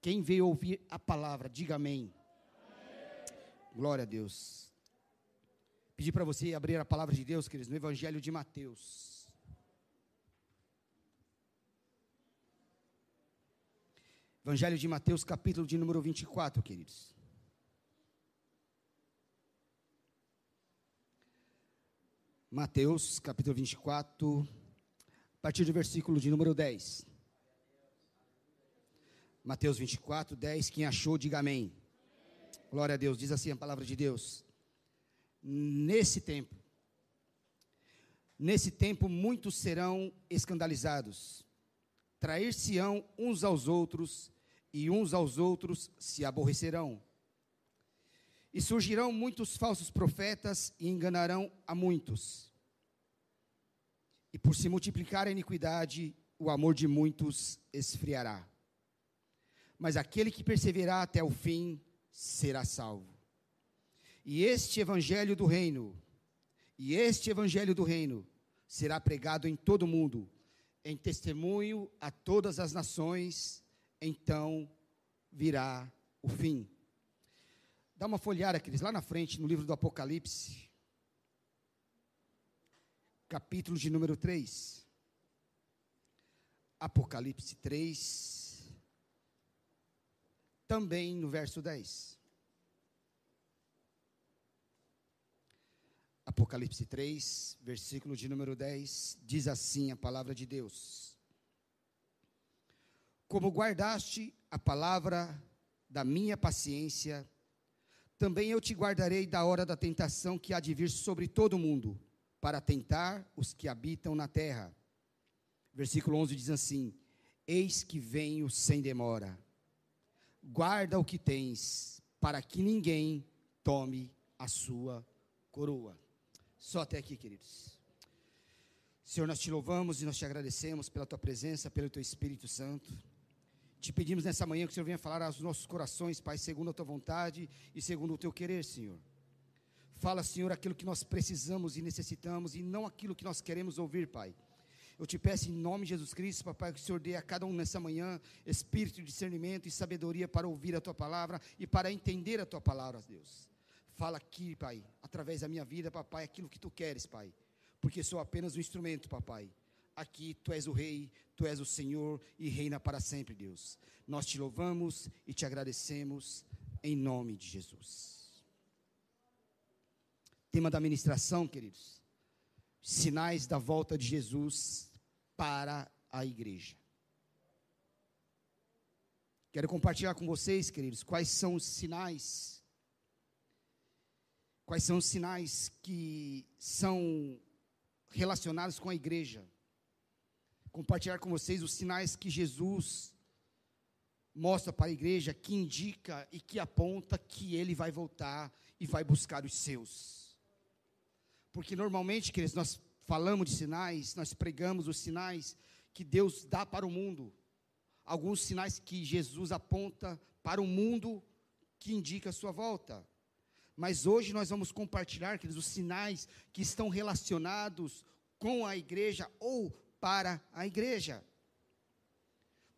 Quem veio ouvir a palavra, diga amém. amém. Glória a Deus. Pedir para você abrir a palavra de Deus, queridos, no Evangelho de Mateus. Evangelho de Mateus, capítulo de número 24, queridos. Mateus, capítulo 24, a partir do versículo de número 10. Mateus 24, 10. Quem achou, diga amém. Glória a Deus. Diz assim a palavra de Deus. Nesse tempo, nesse tempo muitos serão escandalizados, trair-se-ão uns aos outros, e uns aos outros se aborrecerão. E surgirão muitos falsos profetas e enganarão a muitos. E por se multiplicar a iniquidade, o amor de muitos esfriará mas aquele que perseverar até o fim será salvo. E este evangelho do reino, e este evangelho do reino será pregado em todo o mundo, em testemunho a todas as nações, então virá o fim. Dá uma folhada, aqueles lá na frente, no livro do Apocalipse, capítulo de número 3. Apocalipse 3 também no verso 10. Apocalipse 3, versículo de número 10, diz assim a palavra de Deus: Como guardaste a palavra da minha paciência, também eu te guardarei da hora da tentação que há de vir sobre todo o mundo, para tentar os que habitam na terra. Versículo 11 diz assim: Eis que venho sem demora guarda o que tens, para que ninguém tome a sua coroa. Só até aqui, queridos. Senhor, nós te louvamos e nós te agradecemos pela tua presença, pelo teu Espírito Santo. Te pedimos nessa manhã que o Senhor venha falar aos nossos corações, Pai, segundo a tua vontade e segundo o teu querer, Senhor. Fala, Senhor, aquilo que nós precisamos e necessitamos e não aquilo que nós queremos ouvir, Pai. Eu te peço em nome de Jesus Cristo, papai, que o Senhor dê a cada um nessa manhã espírito de discernimento e sabedoria para ouvir a tua palavra e para entender a tua palavra, Deus. Fala aqui, pai, através da minha vida, papai, aquilo que tu queres, pai. Porque sou apenas um instrumento, papai. Aqui tu és o rei, tu és o Senhor e reina para sempre, Deus. Nós te louvamos e te agradecemos em nome de Jesus. Tema da ministração, queridos. Sinais da volta de Jesus para a igreja. Quero compartilhar com vocês, queridos, quais são os sinais, quais são os sinais que são relacionados com a igreja. Compartilhar com vocês os sinais que Jesus mostra para a igreja, que indica e que aponta que ele vai voltar e vai buscar os seus. Porque normalmente, queridos, nós falamos de sinais, nós pregamos os sinais que Deus dá para o mundo. Alguns sinais que Jesus aponta para o mundo que indica a sua volta. Mas hoje nós vamos compartilhar queridos, os sinais que estão relacionados com a igreja ou para a igreja.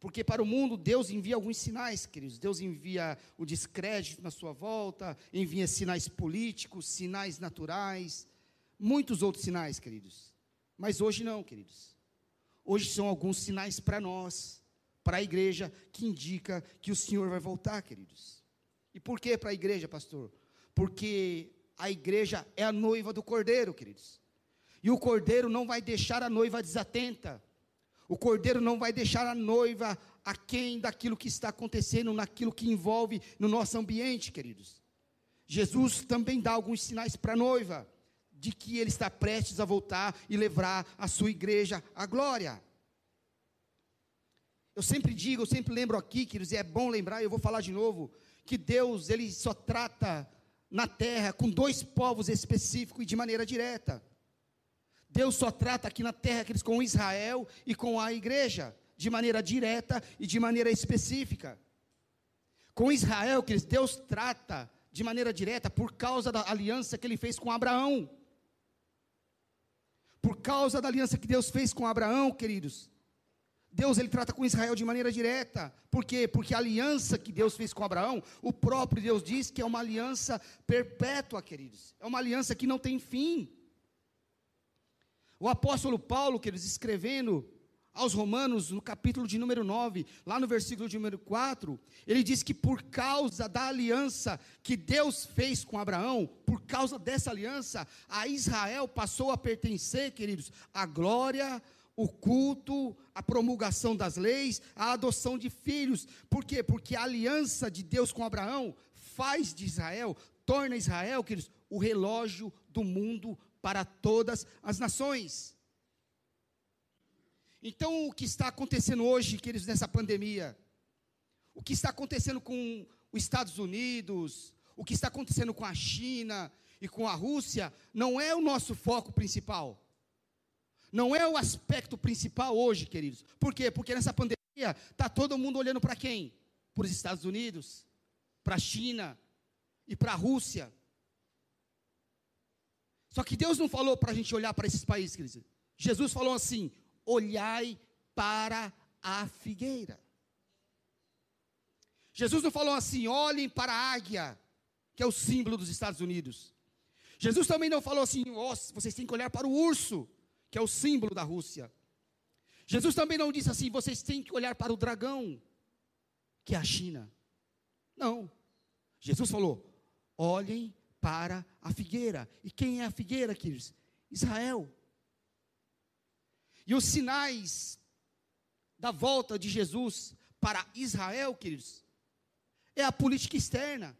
Porque para o mundo Deus envia alguns sinais, queridos. Deus envia o descrédito na sua volta, envia sinais políticos, sinais naturais, muitos outros sinais, queridos. Mas hoje não, queridos. Hoje são alguns sinais para nós, para a igreja, que indica que o Senhor vai voltar, queridos. E por que para a igreja, pastor? Porque a igreja é a noiva do cordeiro, queridos. E o cordeiro não vai deixar a noiva desatenta. O cordeiro não vai deixar a noiva aquém daquilo que está acontecendo, naquilo que envolve no nosso ambiente, queridos. Jesus também dá alguns sinais para a noiva de que ele está prestes a voltar e levar a sua igreja à glória. Eu sempre digo, eu sempre lembro aqui, queridos, e é bom lembrar, eu vou falar de novo, que Deus, ele só trata na terra com dois povos específicos e de maneira direta. Deus só trata aqui na terra, queridos, com Israel e com a igreja, de maneira direta e de maneira específica. Com Israel, queridos, Deus trata de maneira direta por causa da aliança que ele fez com Abraão por causa da aliança que Deus fez com Abraão, queridos, Deus ele trata com Israel de maneira direta. Por quê? Porque a aliança que Deus fez com Abraão, o próprio Deus diz que é uma aliança perpétua, queridos. É uma aliança que não tem fim. O apóstolo Paulo, queridos, escrevendo aos Romanos, no capítulo de número 9, lá no versículo de número 4, ele diz que por causa da aliança que Deus fez com Abraão, por causa dessa aliança, a Israel passou a pertencer, queridos, à glória, o culto, a promulgação das leis, a adoção de filhos. Por quê? Porque a aliança de Deus com Abraão faz de Israel, torna Israel, queridos, o relógio do mundo para todas as nações. Então, o que está acontecendo hoje, queridos, nessa pandemia? O que está acontecendo com os Estados Unidos? O que está acontecendo com a China e com a Rússia? Não é o nosso foco principal não é o aspecto principal hoje, queridos. Por quê? Porque nessa pandemia está todo mundo olhando para quem? Para os Estados Unidos, para a China e para a Rússia. Só que Deus não falou para a gente olhar para esses países, queridos. Jesus falou assim: olhai para a figueira. Jesus não falou assim: olhem para a águia, que é o símbolo dos Estados Unidos. Jesus também não falou assim: oh, vocês têm que olhar para o urso, que é o símbolo da Rússia. Jesus também não disse assim: vocês têm que olhar para o dragão, que é a China. Não. Jesus falou: olhem para a figueira. E quem é a figueira, queridos? Israel. E os sinais da volta de Jesus para Israel, queridos, é a política externa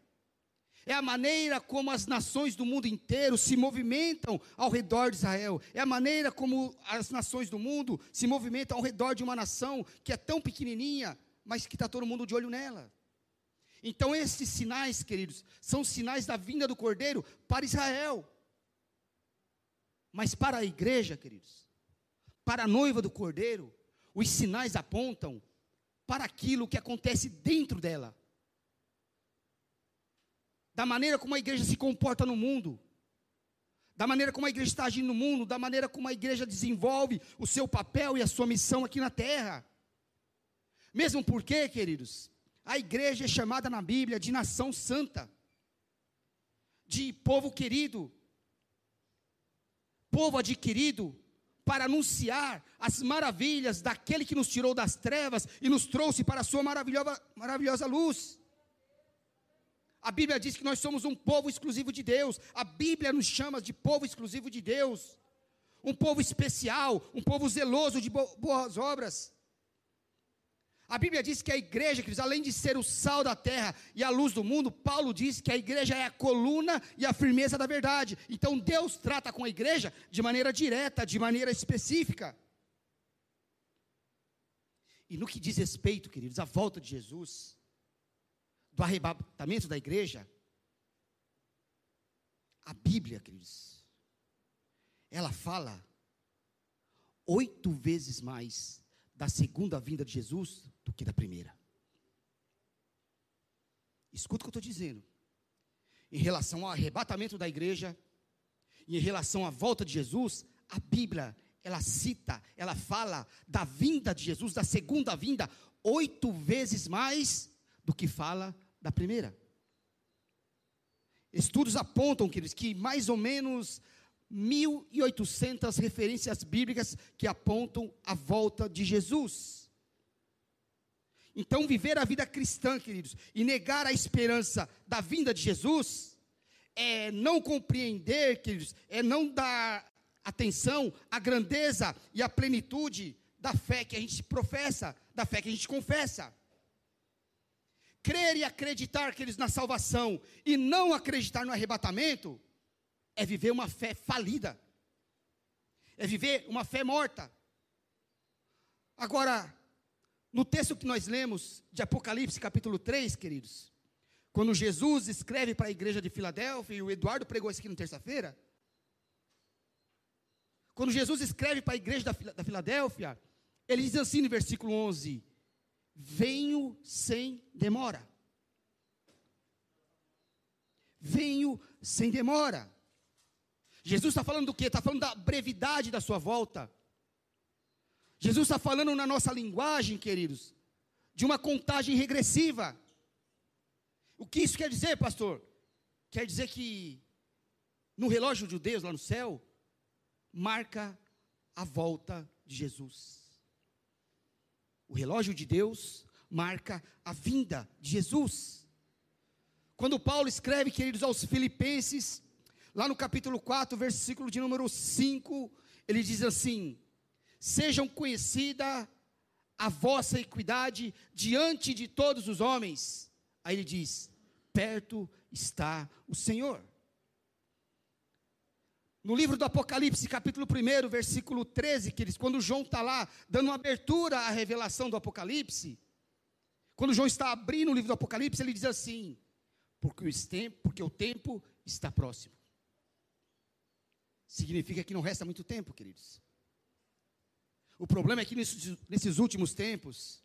é a maneira como as nações do mundo inteiro se movimentam ao redor de Israel, é a maneira como as nações do mundo se movimentam ao redor de uma nação que é tão pequenininha, mas que está todo mundo de olho nela. Então, esses sinais, queridos, são sinais da vinda do Cordeiro para Israel. Mas para a igreja, queridos, para a noiva do Cordeiro, os sinais apontam para aquilo que acontece dentro dela da maneira como a igreja se comporta no mundo, da maneira como a igreja está agindo no mundo, da maneira como a igreja desenvolve o seu papel e a sua missão aqui na terra. Mesmo porque, queridos, a igreja é chamada na Bíblia de nação santa, de povo querido, povo adquirido, para anunciar as maravilhas daquele que nos tirou das trevas e nos trouxe para a sua maravilhosa, maravilhosa luz. A Bíblia diz que nós somos um povo exclusivo de Deus. A Bíblia nos chama de povo exclusivo de Deus. Um povo especial, um povo zeloso de boas obras. A Bíblia diz que a igreja, queridos, além de ser o sal da terra e a luz do mundo, Paulo diz que a igreja é a coluna e a firmeza da verdade. Então Deus trata com a igreja de maneira direta, de maneira específica. E no que diz respeito, queridos, à volta de Jesus, do arrebatamento da igreja, a Bíblia, queridos, ela fala oito vezes mais da segunda vinda de Jesus do que da primeira. Escuta o que eu estou dizendo. Em relação ao arrebatamento da igreja, em relação à volta de Jesus, a Bíblia, ela cita, ela fala da vinda de Jesus, da segunda vinda, oito vezes mais do que fala da primeira. Estudos apontam, queridos, que mais ou menos 1.800 referências bíblicas que apontam a volta de Jesus. Então, viver a vida cristã, queridos, e negar a esperança da vinda de Jesus, é não compreender, queridos, é não dar atenção à grandeza e à plenitude da fé que a gente professa, da fé que a gente confessa crer e acreditar que eles na salvação e não acreditar no arrebatamento é viver uma fé falida. É viver uma fé morta. Agora, no texto que nós lemos de Apocalipse, capítulo 3, queridos, quando Jesus escreve para a igreja de Filadélfia, e o Eduardo pregou isso aqui na terça-feira, quando Jesus escreve para a igreja da, da Filadélfia, ele diz assim no versículo 11: venho sem demora. Venho sem demora. Jesus está falando do quê? Está falando da brevidade da sua volta. Jesus está falando na nossa linguagem, queridos, de uma contagem regressiva. O que isso quer dizer, pastor? Quer dizer que no relógio de Deus lá no céu, marca a volta de Jesus. O relógio de Deus marca a vinda de Jesus. Quando Paulo escreve, queridos, aos Filipenses, lá no capítulo 4, versículo de número 5, ele diz assim: Sejam conhecida a vossa equidade diante de todos os homens. Aí ele diz: Perto está o Senhor. No livro do Apocalipse, capítulo 1, versículo 13, que eles, quando João está lá dando abertura à revelação do Apocalipse, quando João está abrindo o livro do Apocalipse, ele diz assim: porque porque o tempo está próximo. Significa que não resta muito tempo, queridos. O problema é que nesses, últimos tempos,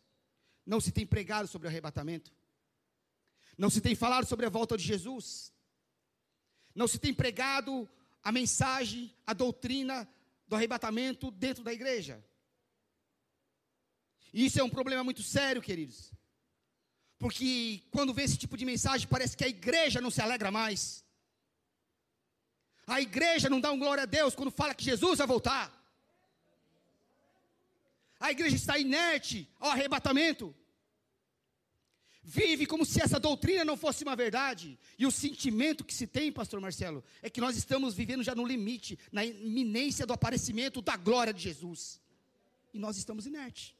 não se tem pregado sobre o arrebatamento, não se tem falado sobre a volta de Jesus, não se tem pregado a mensagem, a doutrina do arrebatamento dentro da igreja. E isso é um problema muito sério, queridos. Porque quando vem esse tipo de mensagem, parece que a igreja não se alegra mais. A igreja não dá um glória a Deus quando fala que Jesus vai voltar. A igreja está inerte ao arrebatamento vive como se essa doutrina não fosse uma verdade. E o sentimento que se tem, pastor Marcelo, é que nós estamos vivendo já no limite, na iminência do aparecimento da glória de Jesus. E nós estamos inertes.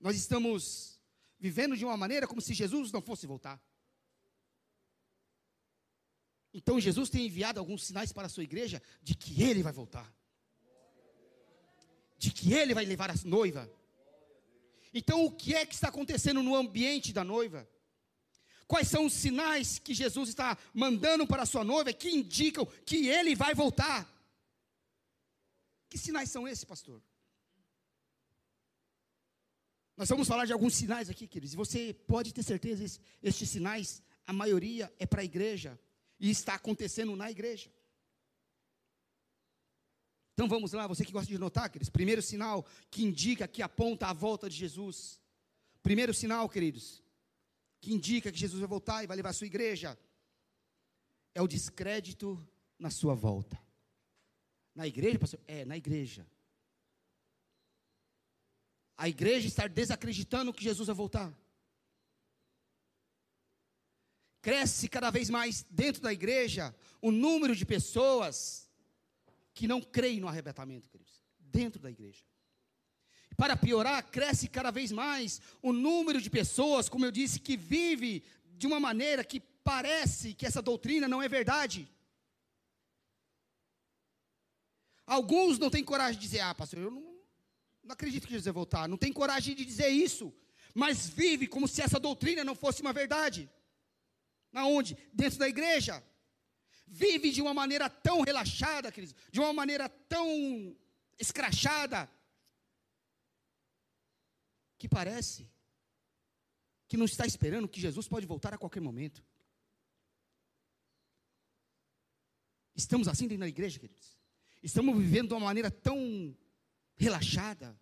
Nós estamos vivendo de uma maneira como se Jesus não fosse voltar. Então Jesus tem enviado alguns sinais para a sua igreja de que ele vai voltar. De que ele vai levar a noiva então, o que é que está acontecendo no ambiente da noiva? Quais são os sinais que Jesus está mandando para a sua noiva que indicam que ele vai voltar? Que sinais são esses, pastor? Nós vamos falar de alguns sinais aqui, queridos, e você pode ter certeza, estes sinais, a maioria é para a igreja, e está acontecendo na igreja. Então vamos lá, você que gosta de notar, queridos. Primeiro sinal que indica, que aponta a volta de Jesus. Primeiro sinal, queridos, que indica que Jesus vai voltar e vai levar a sua igreja, é o descrédito na sua volta. Na igreja, pastor? É, na igreja. A igreja estar desacreditando que Jesus vai voltar. Cresce cada vez mais dentro da igreja o número de pessoas que não creem no arrebatamento, queridos, dentro da igreja. Para piorar, cresce cada vez mais o número de pessoas, como eu disse, que vive de uma maneira que parece que essa doutrina não é verdade. Alguns não têm coragem de dizer, ah, pastor, eu não, não acredito que Jesus vai voltar. Não tem coragem de dizer isso. Mas vive como se essa doutrina não fosse uma verdade. Na onde? Dentro da igreja vive de uma maneira tão relaxada, queridos, de uma maneira tão escrachada, que parece que não está esperando que Jesus pode voltar a qualquer momento. Estamos assim dentro da igreja, queridos. Estamos vivendo de uma maneira tão relaxada,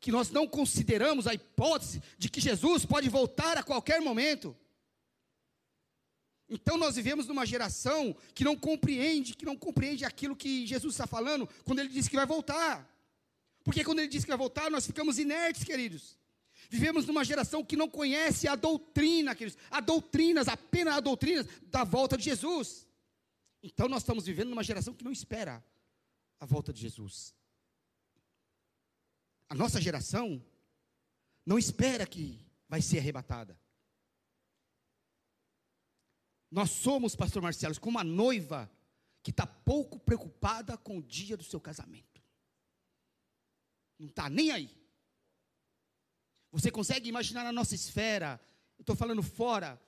que nós não consideramos a hipótese de que Jesus pode voltar a qualquer momento. Então nós vivemos numa geração que não compreende, que não compreende aquilo que Jesus está falando quando ele diz que vai voltar. Porque quando ele diz que vai voltar, nós ficamos inertes, queridos. Vivemos numa geração que não conhece a doutrina, queridos, a doutrinas, apenas a doutrina da volta de Jesus. Então nós estamos vivendo numa geração que não espera a volta de Jesus. A nossa geração não espera que vai ser arrebatada. Nós somos, pastor Marcelo, como uma noiva que está pouco preocupada com o dia do seu casamento. Não está nem aí. Você consegue imaginar na nossa esfera, estou falando fora,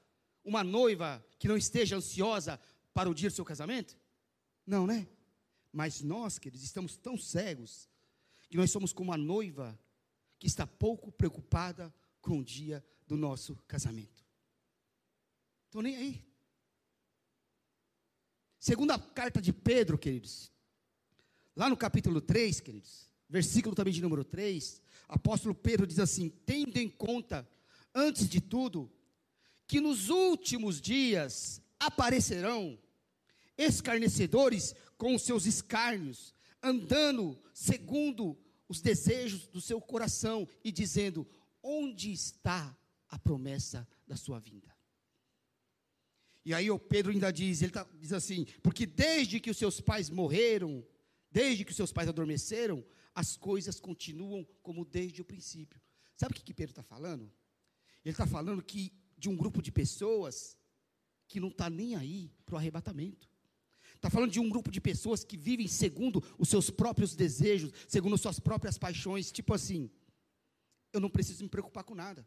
uma noiva que não esteja ansiosa para o dia do seu casamento? Não, né? Mas nós, queridos, estamos tão cegos que nós somos como uma noiva que está pouco preocupada com o dia do nosso casamento. Estou nem aí. Segunda carta de Pedro, queridos. Lá no capítulo 3, queridos. versículo também de número 3, apóstolo Pedro diz assim: tendo em conta, antes de tudo, que nos últimos dias aparecerão escarnecedores com os seus escárnios, andando segundo os desejos do seu coração e dizendo: onde está a promessa da sua vinda? E aí o Pedro ainda diz, ele tá, diz assim, porque desde que os seus pais morreram, desde que os seus pais adormeceram, as coisas continuam como desde o princípio. Sabe o que, que Pedro está falando? Ele está falando que de um grupo de pessoas que não está nem aí para o arrebatamento. Está falando de um grupo de pessoas que vivem segundo os seus próprios desejos, segundo as suas próprias paixões, tipo assim, eu não preciso me preocupar com nada.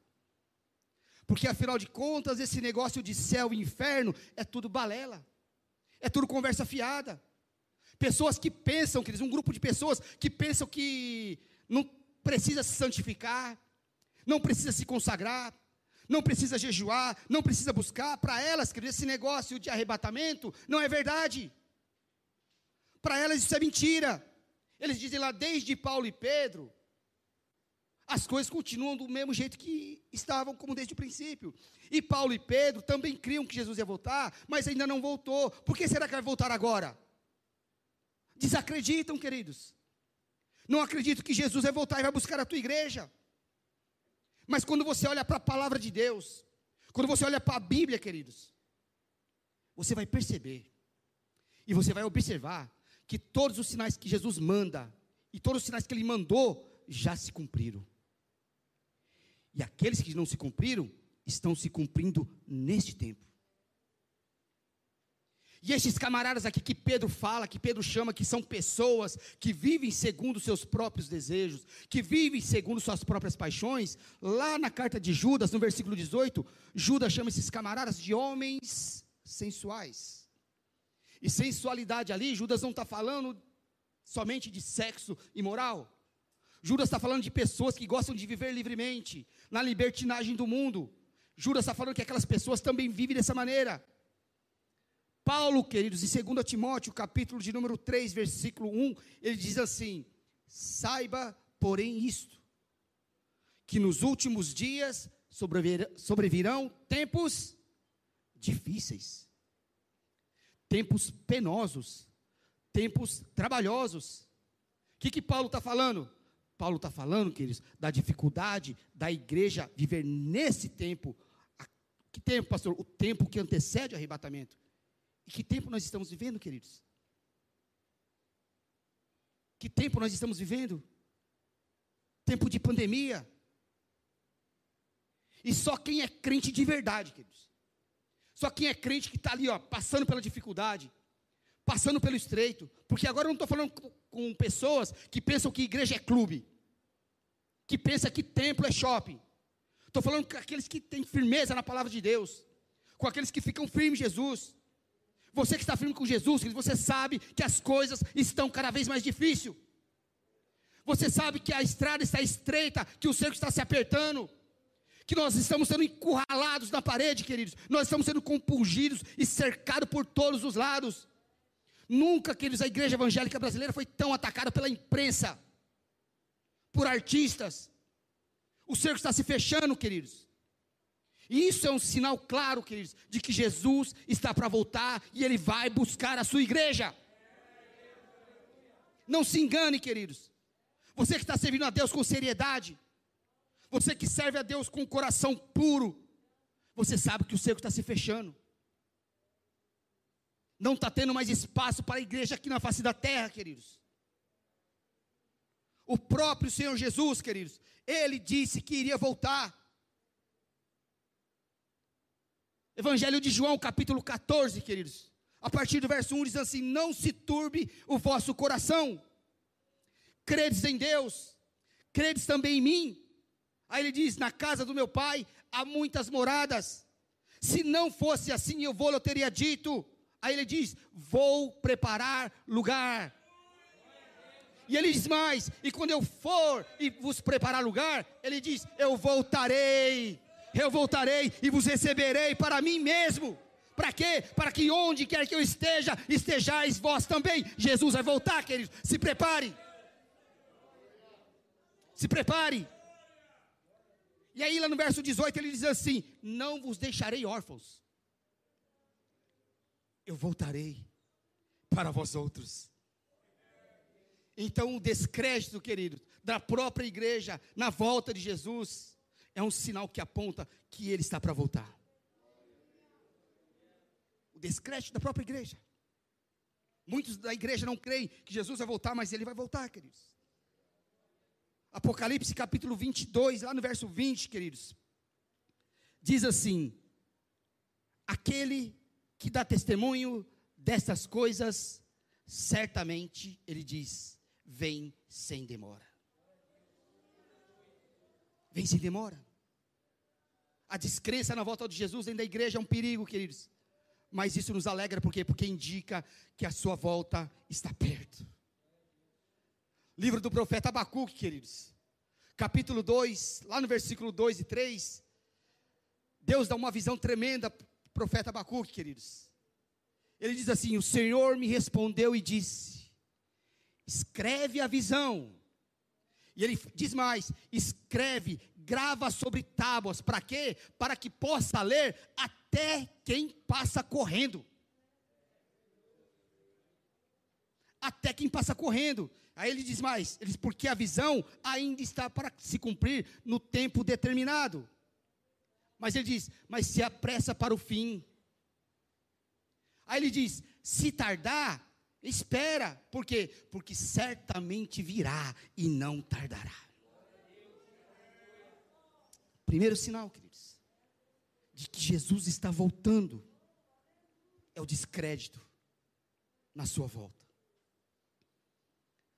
Porque afinal de contas, esse negócio de céu e inferno é tudo balela. É tudo conversa fiada. Pessoas que pensam, queridos, um grupo de pessoas que pensam que não precisa se santificar, não precisa se consagrar, não precisa jejuar, não precisa buscar. Para elas, queridos, esse negócio de arrebatamento não é verdade. Para elas isso é mentira. Eles dizem lá, desde Paulo e Pedro, as coisas continuam do mesmo jeito que estavam, como desde o princípio. E Paulo e Pedro também criam que Jesus ia voltar, mas ainda não voltou. Por que será que vai voltar agora? Desacreditam, queridos. Não acreditam que Jesus vai voltar e vai buscar a tua igreja. Mas quando você olha para a palavra de Deus, quando você olha para a Bíblia, queridos, você vai perceber e você vai observar que todos os sinais que Jesus manda e todos os sinais que ele mandou já se cumpriram. E aqueles que não se cumpriram estão se cumprindo neste tempo. E esses camaradas aqui que Pedro fala, que Pedro chama, que são pessoas que vivem segundo seus próprios desejos, que vivem segundo suas próprias paixões, lá na carta de Judas, no versículo 18, Judas chama esses camaradas de homens sensuais. E sensualidade ali, Judas não está falando somente de sexo imoral. Judas está falando de pessoas que gostam de viver livremente, na libertinagem do mundo. Judas está falando que aquelas pessoas também vivem dessa maneira. Paulo, queridos, em 2 Timóteo, capítulo de número 3, versículo 1, ele diz assim: Saiba, porém, isto, que nos últimos dias sobrevirão tempos difíceis, tempos penosos, tempos trabalhosos. O que, que Paulo está falando? Paulo está falando, queridos, da dificuldade da igreja viver nesse tempo. Que tempo, pastor? O tempo que antecede o arrebatamento. E que tempo nós estamos vivendo, queridos? Que tempo nós estamos vivendo? Tempo de pandemia. E só quem é crente de verdade, queridos. Só quem é crente que está ali, ó, passando pela dificuldade, passando pelo estreito. Porque agora eu não estou falando com, com pessoas que pensam que igreja é clube, que pensam que templo é shopping. Estou falando com aqueles que têm firmeza na palavra de Deus, com aqueles que ficam firmes em Jesus, você que está firme com Jesus, você sabe que as coisas estão cada vez mais difíceis. Você sabe que a estrada está estreita, que o cerco está se apertando, que nós estamos sendo encurralados na parede, queridos. Nós estamos sendo compungidos e cercados por todos os lados. Nunca, queridos, a igreja evangélica brasileira foi tão atacada pela imprensa, por artistas. O cerco está se fechando, queridos. Isso é um sinal claro, queridos, de que Jesus está para voltar e ele vai buscar a sua igreja. Não se engane, queridos. Você que está servindo a Deus com seriedade, você que serve a Deus com o coração puro, você sabe que o cerco está se fechando. Não está tendo mais espaço para a igreja aqui na face da terra, queridos. O próprio Senhor Jesus, queridos, ele disse que iria voltar. Evangelho de João, capítulo 14, queridos. A partir do verso 1 diz assim: Não se turbe o vosso coração. Credes em Deus, credes também em mim. Aí ele diz: Na casa do meu pai há muitas moradas. Se não fosse assim, eu vou, eu teria dito. Aí ele diz: Vou preparar lugar. E ele diz mais: E quando eu for e vos preparar lugar, ele diz: Eu voltarei eu voltarei e vos receberei para mim mesmo. Para quê? Para que onde quer que eu esteja, estejais vós também. Jesus vai voltar, queridos. Se prepare. Se prepare. E aí, lá no verso 18, ele diz assim: Não vos deixarei órfãos, eu voltarei para vós outros. Então, o descrédito, querido, da própria igreja na volta de Jesus é um sinal que aponta que ele está para voltar. O descrédito da própria igreja. Muitos da igreja não creem que Jesus vai voltar, mas ele vai voltar, queridos. Apocalipse capítulo 22, lá no verso 20, queridos, diz assim: Aquele que dá testemunho destas coisas, certamente, ele diz, vem sem demora. Vem sem demora. A descrença na volta de Jesus dentro da igreja é um perigo, queridos. Mas isso nos alegra, por quê? Porque indica que a sua volta está perto. Livro do profeta Abacuque, queridos. Capítulo 2, lá no versículo 2 e 3. Deus dá uma visão tremenda para o profeta Abacuque, queridos. Ele diz assim: O Senhor me respondeu e disse: Escreve a visão. E ele diz mais: escreve, grava sobre tábuas. Para quê? Para que possa ler até quem passa correndo. Até quem passa correndo. Aí ele diz mais, ele diz, porque a visão ainda está para se cumprir no tempo determinado. Mas ele diz, mas se apressa para o fim. Aí ele diz, se tardar, espera. Por quê? Porque certamente virá e não tardará. Primeiro sinal, queridos, de que Jesus está voltando, é o descrédito na sua volta.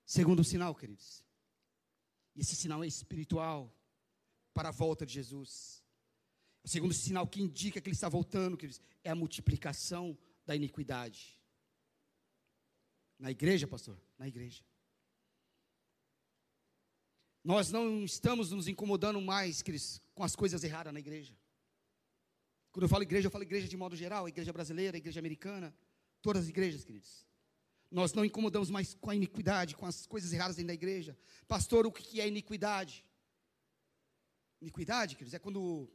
Segundo sinal, queridos. E esse sinal é espiritual para a volta de Jesus. O segundo sinal que indica que ele está voltando, queridos, é a multiplicação da iniquidade. Na igreja, pastor? Na igreja. Nós não estamos nos incomodando mais, queridos, com as coisas erradas na igreja. Quando eu falo igreja, eu falo igreja de modo geral, igreja brasileira, igreja americana, todas as igrejas, queridos. Nós não incomodamos mais com a iniquidade, com as coisas erradas dentro da igreja. Pastor, o que é iniquidade? Iniquidade, queridos, é quando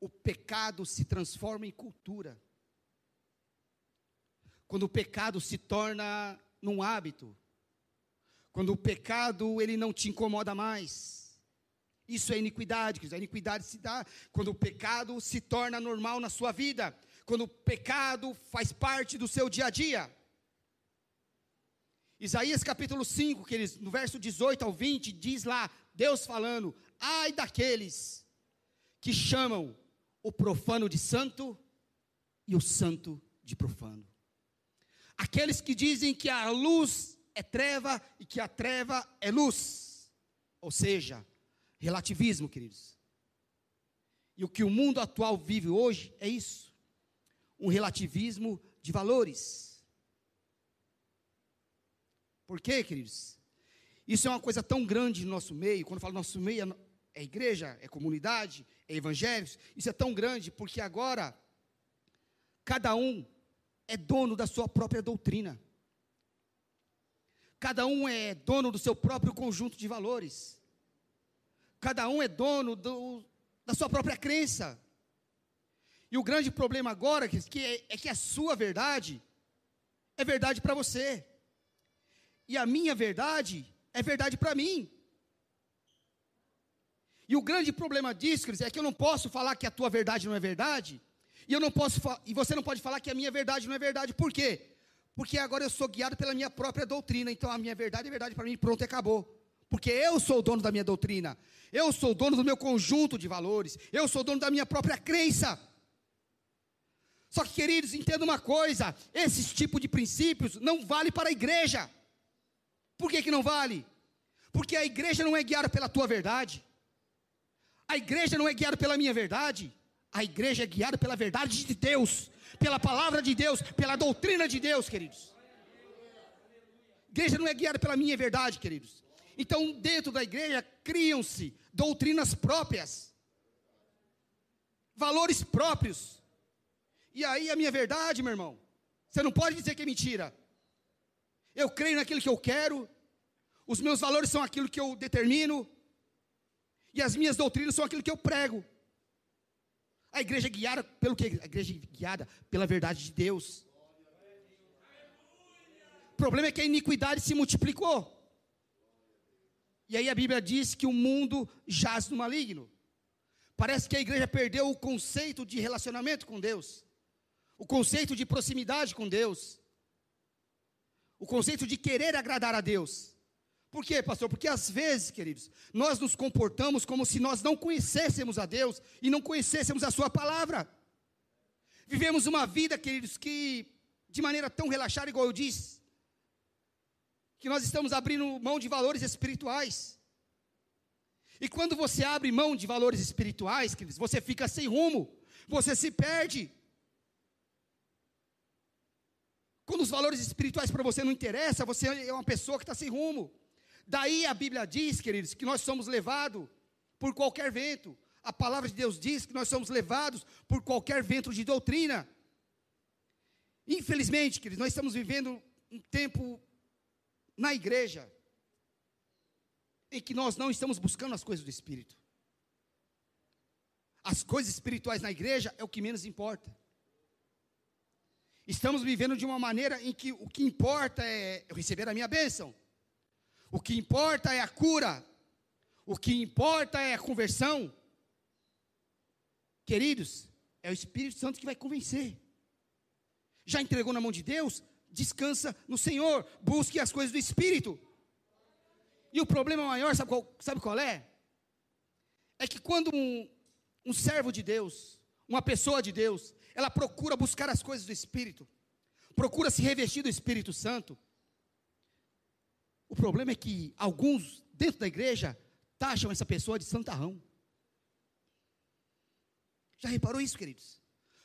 o pecado se transforma em cultura. Quando o pecado se torna num hábito. Quando o pecado ele não te incomoda mais. Isso é iniquidade. A iniquidade se dá quando o pecado se torna normal na sua vida. Quando o pecado faz parte do seu dia a dia. Isaías capítulo 5, queridos, no verso 18 ao 20, diz lá, Deus falando: ai daqueles que chamam o profano de santo e o santo de profano. Aqueles que dizem que a luz é treva e que a treva é luz. Ou seja, relativismo, queridos. E o que o mundo atual vive hoje é isso: um relativismo de valores. Por quê, queridos? Isso é uma coisa tão grande no nosso meio, quando eu falo nosso meio, é, é igreja, é comunidade, é evangélicos, isso é tão grande porque agora cada um é dono da sua própria doutrina. Cada um é dono do seu próprio conjunto de valores. Cada um é dono do, da sua própria crença. E o grande problema agora que é, é que a sua verdade é verdade para você. E a minha verdade é verdade para mim. E o grande problema disso, é que eu não posso falar que a tua verdade não é verdade, e eu não posso e você não pode falar que a minha verdade não é verdade. Por quê? Porque agora eu sou guiado pela minha própria doutrina, então a minha verdade é verdade para mim, pronto, acabou. Porque eu sou o dono da minha doutrina, eu sou o dono do meu conjunto de valores, eu sou o dono da minha própria crença. Só que, queridos, entenda uma coisa: esses tipos de princípios não vale para a igreja. Por que, que não vale? Porque a igreja não é guiada pela tua verdade. A igreja não é guiada pela minha verdade. A igreja é guiada pela verdade de Deus, pela palavra de Deus, pela doutrina de Deus, queridos. A igreja não é guiada pela minha verdade, queridos. Então, dentro da igreja, criam-se doutrinas próprias, valores próprios. E aí, a minha verdade, meu irmão, você não pode dizer que é mentira. Eu creio naquilo que eu quero, os meus valores são aquilo que eu determino, E as minhas doutrinas são aquilo que eu prego. A igreja é guiada pelo que? A igreja é guiada pela verdade de Deus. O problema é que a iniquidade se multiplicou. E aí a Bíblia diz que o mundo jaz no maligno. Parece que a igreja perdeu o conceito de relacionamento com Deus, o conceito de proximidade com Deus, o conceito de querer agradar a Deus. Por quê, pastor? Porque às vezes, queridos, nós nos comportamos como se nós não conhecêssemos a Deus e não conhecêssemos a Sua palavra. Vivemos uma vida, queridos, que de maneira tão relaxada, igual eu disse, que nós estamos abrindo mão de valores espirituais. E quando você abre mão de valores espirituais, queridos, você fica sem rumo, você se perde. Quando os valores espirituais para você não interessam, você é uma pessoa que está sem rumo. Daí a Bíblia diz, queridos, que nós somos levados por qualquer vento. A palavra de Deus diz que nós somos levados por qualquer vento de doutrina. Infelizmente, queridos, nós estamos vivendo um tempo na igreja em que nós não estamos buscando as coisas do Espírito. As coisas espirituais na igreja é o que menos importa. Estamos vivendo de uma maneira em que o que importa é eu receber a minha bênção. O que importa é a cura. O que importa é a conversão. Queridos, é o Espírito Santo que vai convencer. Já entregou na mão de Deus? descansa no Senhor, busque as coisas do Espírito. E o problema maior, sabe qual, sabe qual é? É que quando um, um servo de Deus, uma pessoa de Deus, ela procura buscar as coisas do Espírito, procura se revestir do Espírito Santo, o problema é que alguns dentro da igreja taxam essa pessoa de santarrão. Já reparou isso, queridos?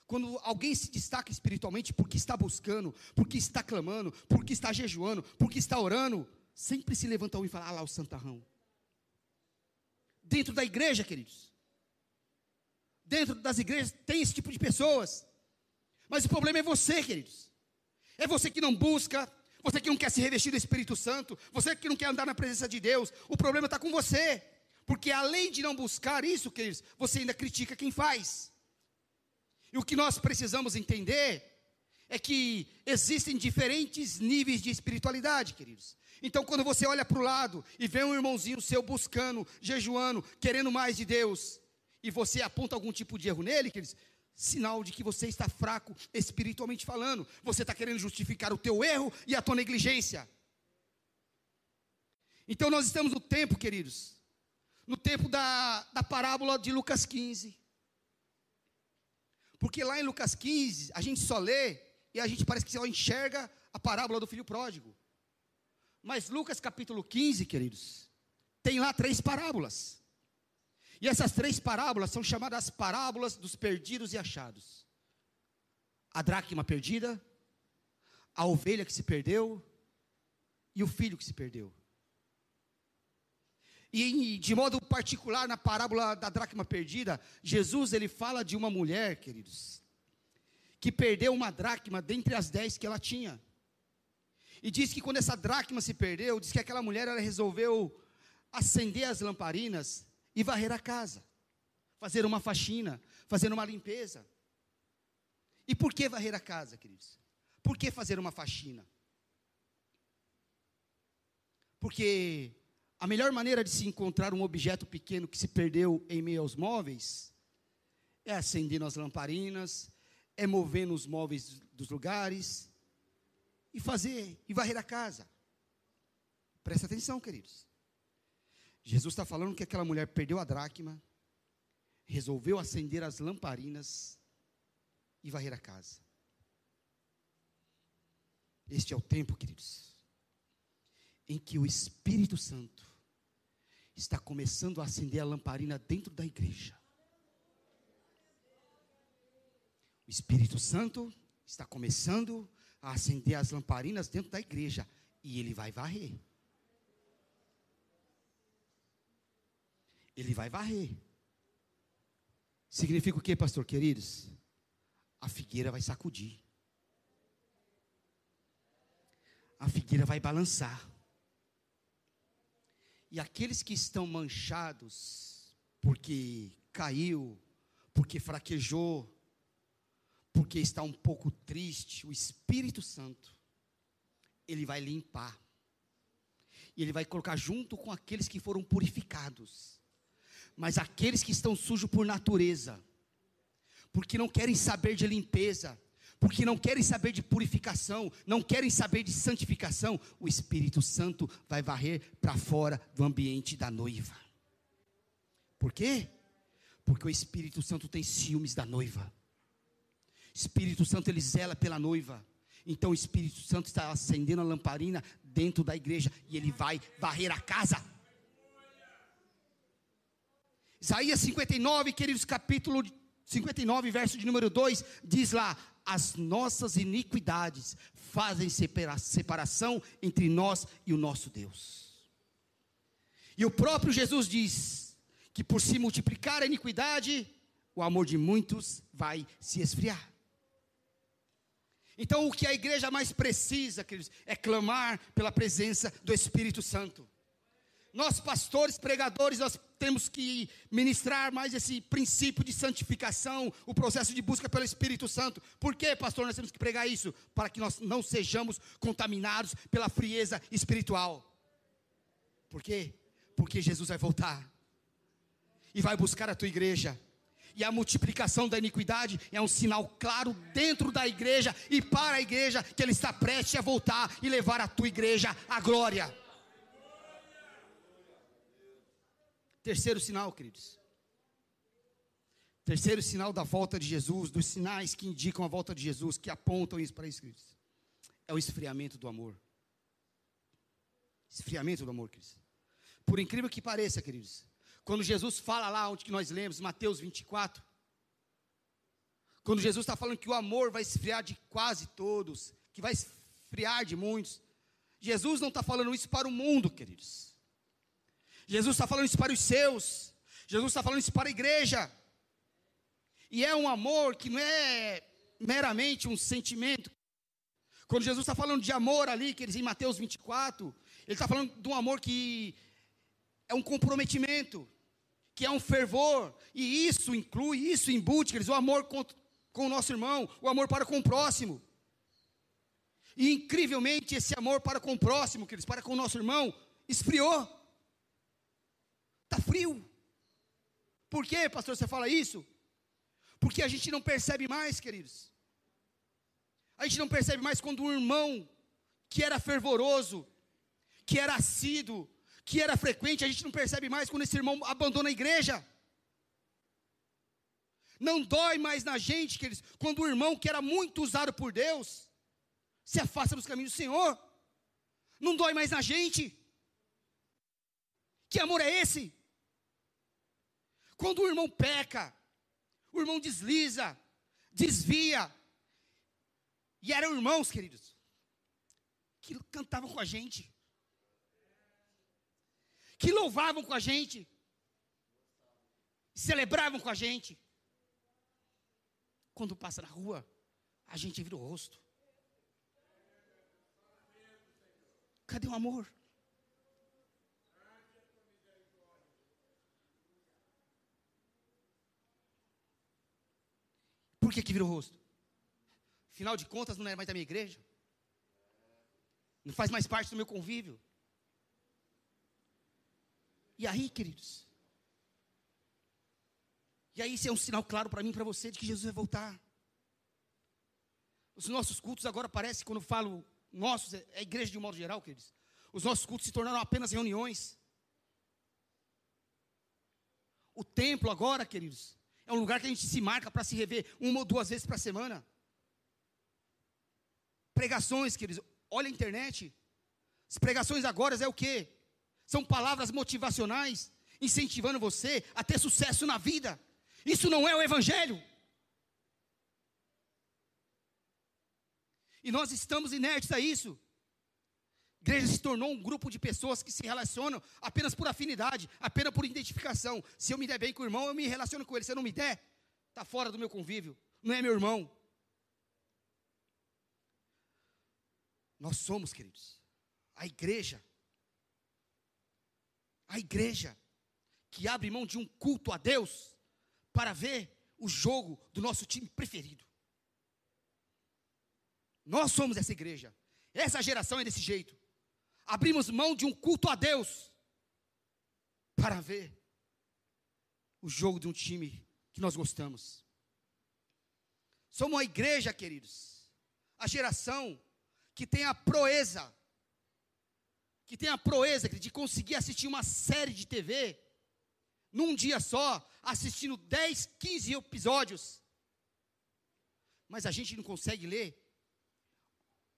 Quando alguém se destaca espiritualmente porque está buscando, porque está clamando, porque está jejuando, porque está orando, sempre se levanta um e fala: Ah lá o santarrão. Dentro da igreja, queridos. Dentro das igrejas tem esse tipo de pessoas. Mas o problema é você, queridos. É você que não busca, você que não quer se revestir do Espírito Santo, você que não quer andar na presença de Deus. O problema está com você. Porque além de não buscar isso, queridos, você ainda critica quem faz. E o que nós precisamos entender é que existem diferentes níveis de espiritualidade, queridos. Então, quando você olha para o lado e vê um irmãozinho seu buscando, jejuando, querendo mais de Deus, e você aponta algum tipo de erro nele, queridos, sinal de que você está fraco espiritualmente falando. Você está querendo justificar o teu erro e a tua negligência. Então, nós estamos no tempo, queridos, no tempo da, da parábola de Lucas 15. Porque lá em Lucas 15, a gente só lê e a gente parece que só enxerga a parábola do filho pródigo. Mas Lucas capítulo 15, queridos, tem lá três parábolas. E essas três parábolas são chamadas parábolas dos perdidos e achados. A dracma perdida, a ovelha que se perdeu e o filho que se perdeu. E de modo particular, na parábola da dracma perdida, Jesus ele fala de uma mulher, queridos, que perdeu uma dracma dentre as dez que ela tinha. E diz que quando essa dracma se perdeu, diz que aquela mulher ela resolveu acender as lamparinas e varrer a casa, fazer uma faxina, fazer uma limpeza. E por que varrer a casa, queridos? Por que fazer uma faxina? Porque a melhor maneira de se encontrar um objeto pequeno que se perdeu em meio aos móveis é acendendo as lamparinas, é movendo os móveis dos lugares e fazer e varrer a casa. Presta atenção, queridos. Jesus está falando que aquela mulher perdeu a dracma, resolveu acender as lamparinas e varrer a casa. Este é o tempo, queridos, em que o Espírito Santo está começando a acender a lamparina dentro da igreja. O Espírito Santo está começando a acender as lamparinas dentro da igreja e ele vai varrer. Ele vai varrer. Significa o que, pastor queridos? A figueira vai sacudir. A figueira vai balançar. E aqueles que estão manchados porque caiu, porque fraquejou, porque está um pouco triste, o Espírito Santo, ele vai limpar. E ele vai colocar junto com aqueles que foram purificados. Mas aqueles que estão sujos por natureza, porque não querem saber de limpeza, porque não querem saber de purificação, não querem saber de santificação, o Espírito Santo vai varrer para fora do ambiente da noiva. Por quê? Porque o Espírito Santo tem ciúmes da noiva. Espírito Santo ele zela pela noiva. Então o Espírito Santo está acendendo a lamparina dentro da igreja e ele vai varrer a casa. Isaías 59, queridos, capítulo 59, verso de número 2, diz lá: As nossas iniquidades fazem separação entre nós e o nosso Deus. E o próprio Jesus diz que por se multiplicar a iniquidade, o amor de muitos vai se esfriar. Então, o que a igreja mais precisa, queridos, é clamar pela presença do Espírito Santo. Nós, pastores, pregadores, nós temos que ministrar mais esse princípio de santificação, o processo de busca pelo Espírito Santo. Por que, pastor, nós temos que pregar isso? Para que nós não sejamos contaminados pela frieza espiritual. Por quê? Porque Jesus vai voltar e vai buscar a tua igreja. E a multiplicação da iniquidade é um sinal claro dentro da igreja e para a igreja que ele está prestes a voltar e levar a tua igreja à glória. Terceiro sinal, queridos. Terceiro sinal da volta de Jesus, dos sinais que indicam a volta de Jesus, que apontam isso para isso, queridos. É o esfriamento do amor. Esfriamento do amor, queridos. Por incrível que pareça, queridos. Quando Jesus fala lá onde que nós lemos, Mateus 24. Quando Jesus está falando que o amor vai esfriar de quase todos, que vai esfriar de muitos. Jesus não está falando isso para o mundo, queridos. Jesus está falando isso para os seus. Jesus está falando isso para a igreja. E é um amor que não é meramente um sentimento. Quando Jesus está falando de amor ali, que eles em Mateus 24, ele está falando de um amor que é um comprometimento, que é um fervor, e isso inclui, isso embute, eles, o amor com, com o nosso irmão, o amor para com o próximo. E incrivelmente esse amor para com o próximo, queridos, para com o nosso irmão, esfriou. Frio. Por que, pastor, você fala isso? Porque a gente não percebe mais, queridos. A gente não percebe mais quando um irmão que era fervoroso, que era assíduo, que era frequente, a gente não percebe mais quando esse irmão abandona a igreja. Não dói mais na gente, queridos, quando o irmão que era muito usado por Deus se afasta dos caminhos do Senhor. Não dói mais na gente. Que amor é esse? Quando o irmão peca, o irmão desliza, desvia. E eram irmãos, queridos, que cantavam com a gente, que louvavam com a gente, celebravam com a gente. Quando passa na rua, a gente vira o rosto. Cadê o amor? Por que, que virou rosto? Afinal de contas, não é mais da minha igreja. Não faz mais parte do meu convívio. E aí, queridos? E aí, isso é um sinal claro para mim e para você de que Jesus vai voltar. Os nossos cultos agora parecem, quando eu falo nossos, é a igreja de um modo geral, queridos. Os nossos cultos se tornaram apenas reuniões. O templo agora, queridos, é um lugar que a gente se marca para se rever uma ou duas vezes para a semana. Pregações, queridos, olha a internet. As pregações agora é o quê? São palavras motivacionais, incentivando você a ter sucesso na vida. Isso não é o Evangelho. E nós estamos inertes a isso. Igreja se tornou um grupo de pessoas que se relacionam apenas por afinidade, apenas por identificação. Se eu me der bem com o irmão, eu me relaciono com ele. Se eu não me der, está fora do meu convívio. Não é meu irmão. Nós somos, queridos, a igreja. A igreja que abre mão de um culto a Deus para ver o jogo do nosso time preferido. Nós somos essa igreja. Essa geração é desse jeito. Abrimos mão de um culto a Deus para ver o jogo de um time que nós gostamos. Somos uma igreja, queridos, a geração que tem a proeza, que tem a proeza de conseguir assistir uma série de TV num dia só, assistindo 10, 15 episódios. Mas a gente não consegue ler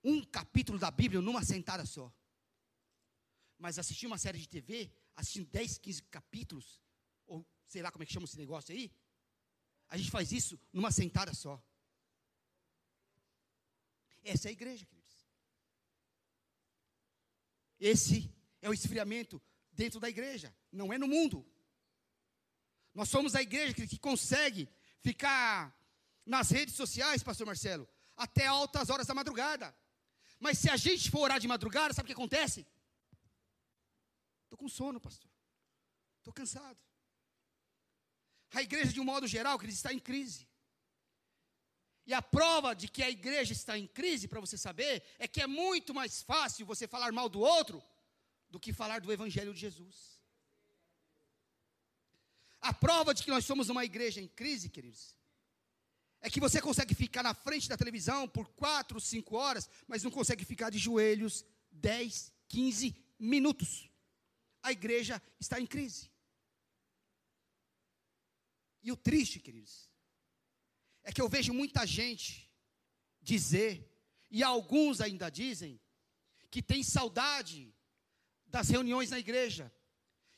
um capítulo da Bíblia numa sentada só. Mas assistir uma série de TV, assistindo 10, 15 capítulos, ou sei lá como é que chama esse negócio aí, a gente faz isso numa sentada só. Essa é a igreja, queridos. Esse é o esfriamento dentro da igreja, não é no mundo. Nós somos a igreja que, que consegue ficar nas redes sociais, pastor Marcelo, até altas horas da madrugada. Mas se a gente for orar de madrugada, sabe o que acontece? Estou com sono, pastor. Estou cansado. A igreja, de um modo geral, está em crise. E a prova de que a igreja está em crise, para você saber, é que é muito mais fácil você falar mal do outro do que falar do Evangelho de Jesus. A prova de que nós somos uma igreja em crise, queridos, é que você consegue ficar na frente da televisão por quatro, cinco horas, mas não consegue ficar de joelhos 10, 15 minutos. A igreja está em crise. E o triste, queridos, é que eu vejo muita gente dizer, e alguns ainda dizem, que tem saudade das reuniões na igreja,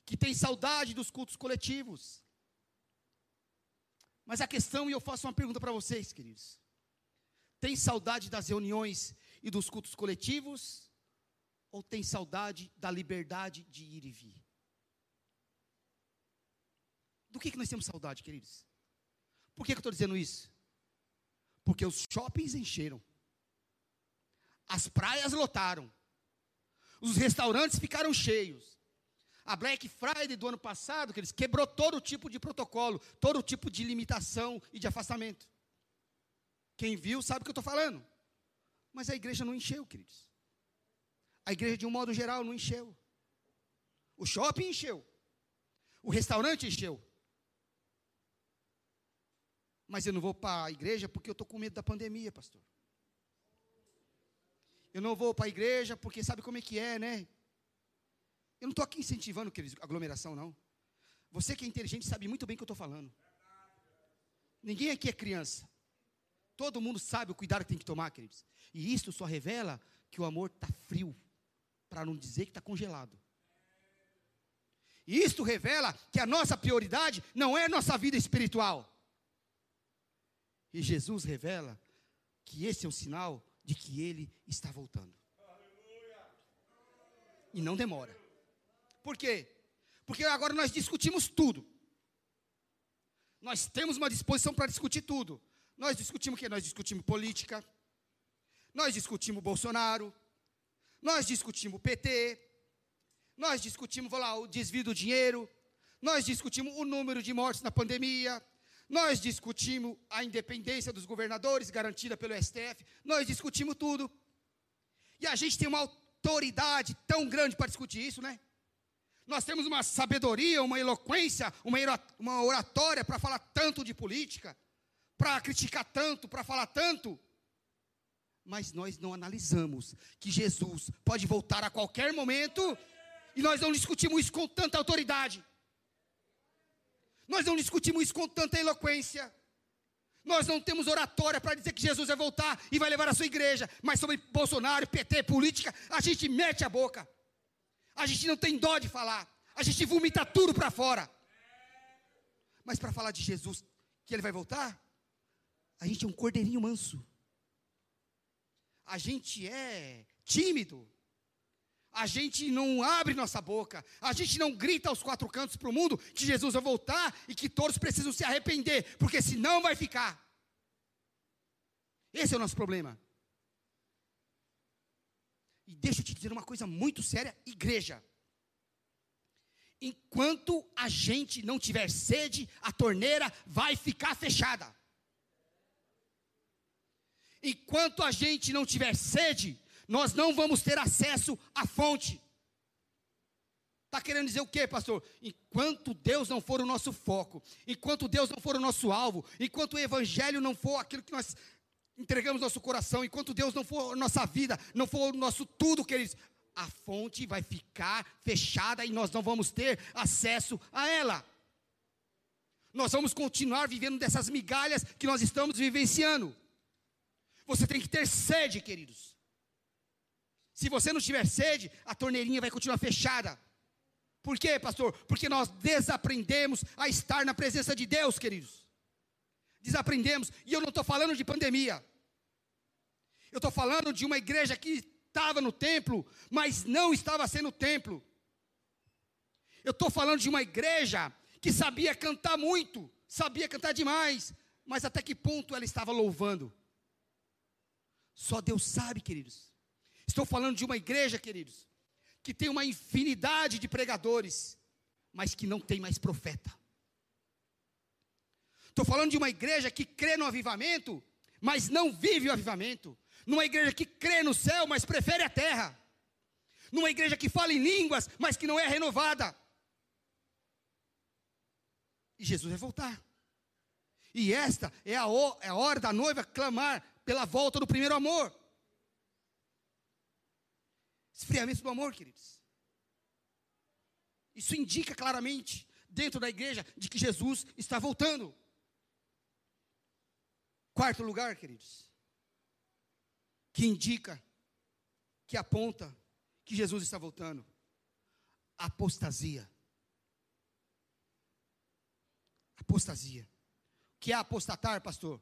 que tem saudade dos cultos coletivos. Mas a questão, e eu faço uma pergunta para vocês, queridos: tem saudade das reuniões e dos cultos coletivos? Ou tem saudade da liberdade de ir e vir? Do que, que nós temos saudade, queridos? Por que, que eu estou dizendo isso? Porque os shoppings encheram, as praias lotaram, os restaurantes ficaram cheios. A Black Friday do ano passado, que eles quebrou todo tipo de protocolo, todo tipo de limitação e de afastamento. Quem viu sabe o que eu estou falando. Mas a igreja não encheu, queridos. A igreja, de um modo geral, não encheu. O shopping encheu. O restaurante encheu. Mas eu não vou para a igreja porque eu estou com medo da pandemia, pastor. Eu não vou para a igreja porque sabe como é que é, né? Eu não estou aqui incentivando queridos, aglomeração, não. Você que é inteligente sabe muito bem o que eu estou falando. Ninguém aqui é criança. Todo mundo sabe o cuidado que tem que tomar, queridos. E isto só revela que o amor está frio, para não dizer que está congelado. E isto revela que a nossa prioridade não é nossa vida espiritual. E Jesus revela que esse é o sinal de que ele está voltando. E não demora. Por quê? Porque agora nós discutimos tudo. Nós temos uma disposição para discutir tudo. Nós discutimos o quê? Nós discutimos política. Nós discutimos Bolsonaro. Nós discutimos PT. Nós discutimos, vou lá, o desvio do dinheiro. Nós discutimos o número de mortes na pandemia. Nós discutimos a independência dos governadores, garantida pelo STF. Nós discutimos tudo. E a gente tem uma autoridade tão grande para discutir isso, né? Nós temos uma sabedoria, uma eloquência, uma oratória para falar tanto de política, para criticar tanto, para falar tanto. Mas nós não analisamos que Jesus pode voltar a qualquer momento e nós não discutimos isso com tanta autoridade. Nós não discutimos isso com tanta eloquência. Nós não temos oratória para dizer que Jesus vai voltar e vai levar a sua igreja. Mas sobre Bolsonaro, PT, política, a gente mete a boca. A gente não tem dó de falar. A gente vomita tudo para fora. Mas para falar de Jesus, que ele vai voltar, a gente é um cordeirinho manso. A gente é tímido a gente não abre nossa boca, a gente não grita aos quatro cantos para o mundo que Jesus vai voltar e que todos precisam se arrepender, porque senão vai ficar. Esse é o nosso problema. E deixa eu te dizer uma coisa muito séria, igreja. enquanto a gente não tiver sede, a torneira vai ficar fechada. Enquanto a gente não tiver sede, nós não vamos ter acesso à fonte. Está querendo dizer o quê, pastor? Enquanto Deus não for o nosso foco, enquanto Deus não for o nosso alvo, enquanto o Evangelho não for aquilo que nós entregamos nosso coração, enquanto Deus não for a nossa vida, não for o nosso tudo, queridos, a fonte vai ficar fechada e nós não vamos ter acesso a ela. Nós vamos continuar vivendo dessas migalhas que nós estamos vivenciando. Você tem que ter sede, queridos. Se você não tiver sede, a torneirinha vai continuar fechada. Por quê, pastor? Porque nós desaprendemos a estar na presença de Deus, queridos. Desaprendemos. E eu não estou falando de pandemia. Eu estou falando de uma igreja que estava no templo, mas não estava sendo templo. Eu estou falando de uma igreja que sabia cantar muito, sabia cantar demais, mas até que ponto ela estava louvando? Só Deus sabe, queridos. Estou falando de uma igreja, queridos, que tem uma infinidade de pregadores, mas que não tem mais profeta. Estou falando de uma igreja que crê no avivamento, mas não vive o avivamento numa igreja que crê no céu, mas prefere a terra, numa igreja que fala em línguas, mas que não é renovada. E Jesus vai voltar. E esta é a, é a hora da noiva clamar pela volta do primeiro amor. Esfriamento do amor, queridos. Isso indica claramente, dentro da igreja, de que Jesus está voltando. Quarto lugar, queridos que indica, que aponta que Jesus está voltando. Apostasia. Apostasia. O que é apostatar, pastor?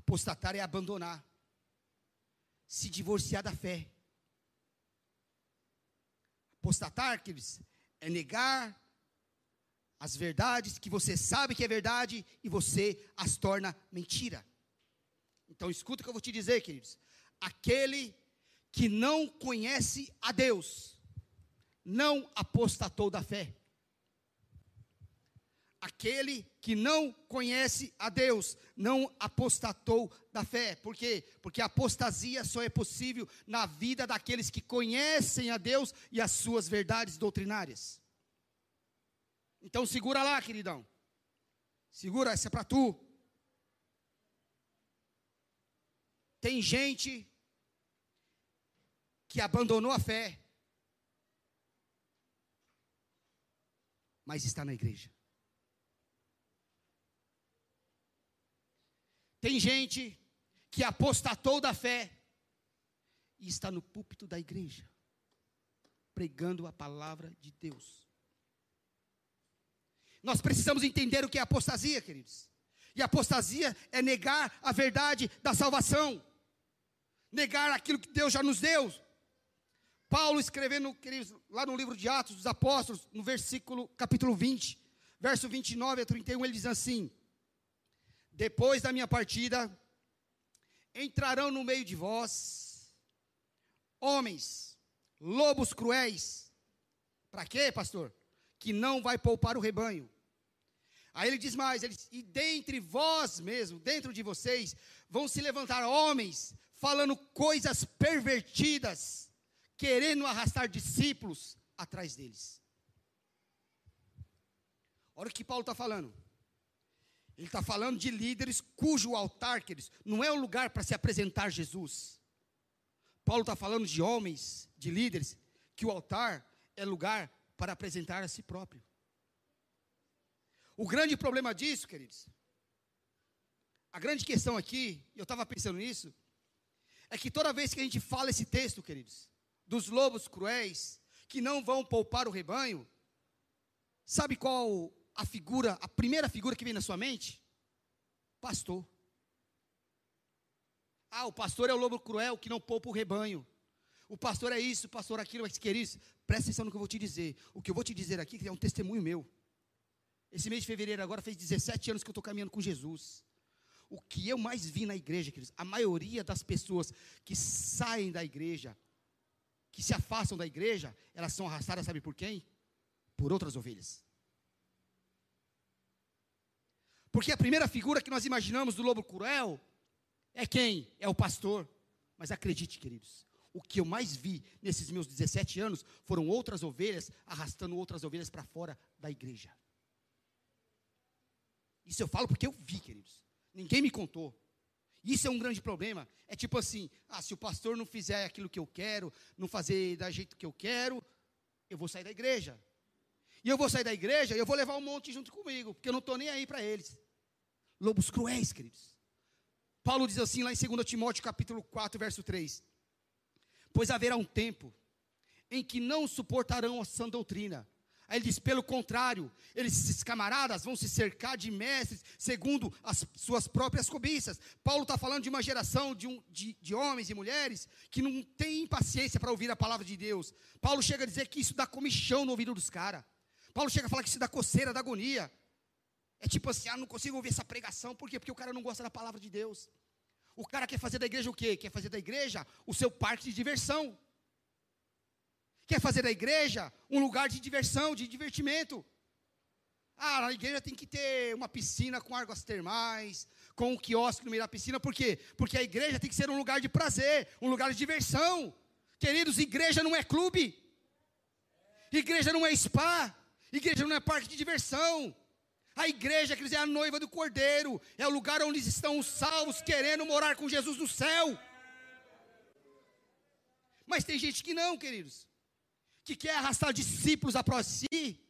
Apostatar é abandonar, se divorciar da fé. Apostatar, queridos, é negar as verdades que você sabe que é verdade e você as torna mentira. Então escuta o que eu vou te dizer, queridos. Aquele que não conhece a Deus, não apostatou da fé. Aquele que não conhece a Deus, não apostatou da fé. Por quê? Porque a apostasia só é possível na vida daqueles que conhecem a Deus e as suas verdades doutrinárias. Então segura lá, queridão. Segura, essa é para tu. Tem gente que abandonou a fé, mas está na igreja. Tem gente que apostatou da fé e está no púlpito da igreja, pregando a palavra de Deus. Nós precisamos entender o que é apostasia, queridos. E apostasia é negar a verdade da salvação negar aquilo que Deus já nos deu. Paulo escrevendo, queridos, lá no livro de Atos dos Apóstolos, no versículo, capítulo 20, verso 29 a 31, ele diz assim: Depois da minha partida, entrarão no meio de vós homens, lobos cruéis. Para quê, pastor? Que não vai poupar o rebanho. Aí ele diz mais, ele diz, e dentre vós mesmo, dentro de vocês, vão se levantar homens falando coisas pervertidas, querendo arrastar discípulos atrás deles. Olha o que Paulo está falando. Ele está falando de líderes cujo altar, queridos, não é o lugar para se apresentar Jesus. Paulo está falando de homens, de líderes, que o altar é lugar para apresentar a si próprio. O grande problema disso, queridos, a grande questão aqui, eu estava pensando nisso, é que toda vez que a gente fala esse texto, queridos, dos lobos cruéis, que não vão poupar o rebanho, sabe qual a figura, a primeira figura que vem na sua mente? Pastor. Ah, o pastor é o lobo cruel que não poupa o rebanho. O pastor é isso, o pastor é aquilo, mas queridos, presta atenção no que eu vou te dizer. O que eu vou te dizer aqui é um testemunho meu. Esse mês de fevereiro agora fez 17 anos que eu estou caminhando com Jesus o que eu mais vi na igreja, queridos, a maioria das pessoas que saem da igreja que se afastam da igreja, elas são arrastadas, sabe por quem? Por outras ovelhas. Porque a primeira figura que nós imaginamos do lobo cruel é quem? É o pastor. Mas acredite, queridos, o que eu mais vi nesses meus 17 anos foram outras ovelhas arrastando outras ovelhas para fora da igreja. Isso eu falo porque eu vi, queridos. Ninguém me contou. Isso é um grande problema. É tipo assim: ah, se o pastor não fizer aquilo que eu quero, não fazer da jeito que eu quero, eu vou sair da igreja. E eu vou sair da igreja e eu vou levar um monte junto comigo, porque eu não estou nem aí para eles. Lobos cruéis, queridos. Paulo diz assim lá em 2 Timóteo capítulo 4, verso 3. Pois haverá um tempo em que não suportarão a sã doutrina. Aí ele diz, pelo contrário, eles, esses camaradas, vão se cercar de mestres segundo as suas próprias cobiças. Paulo está falando de uma geração de, um, de, de homens e mulheres que não tem paciência para ouvir a palavra de Deus. Paulo chega a dizer que isso dá comichão no ouvido dos caras. Paulo chega a falar que isso dá coceira, dá agonia. É tipo assim, ah, não consigo ouvir essa pregação, por quê? Porque o cara não gosta da palavra de Deus. O cara quer fazer da igreja o quê? Quer fazer da igreja o seu parque de diversão. Quer fazer da igreja um lugar de diversão, de divertimento. Ah, na igreja tem que ter uma piscina com águas termais, com um quiosque no meio da piscina, por quê? Porque a igreja tem que ser um lugar de prazer, um lugar de diversão. Queridos, igreja não é clube, igreja não é spa, igreja não é parque de diversão, a igreja, quer dizer, é a noiva do cordeiro, é o lugar onde estão os salvos querendo morar com Jesus no céu. Mas tem gente que não, queridos, que quer arrastar discípulos após si,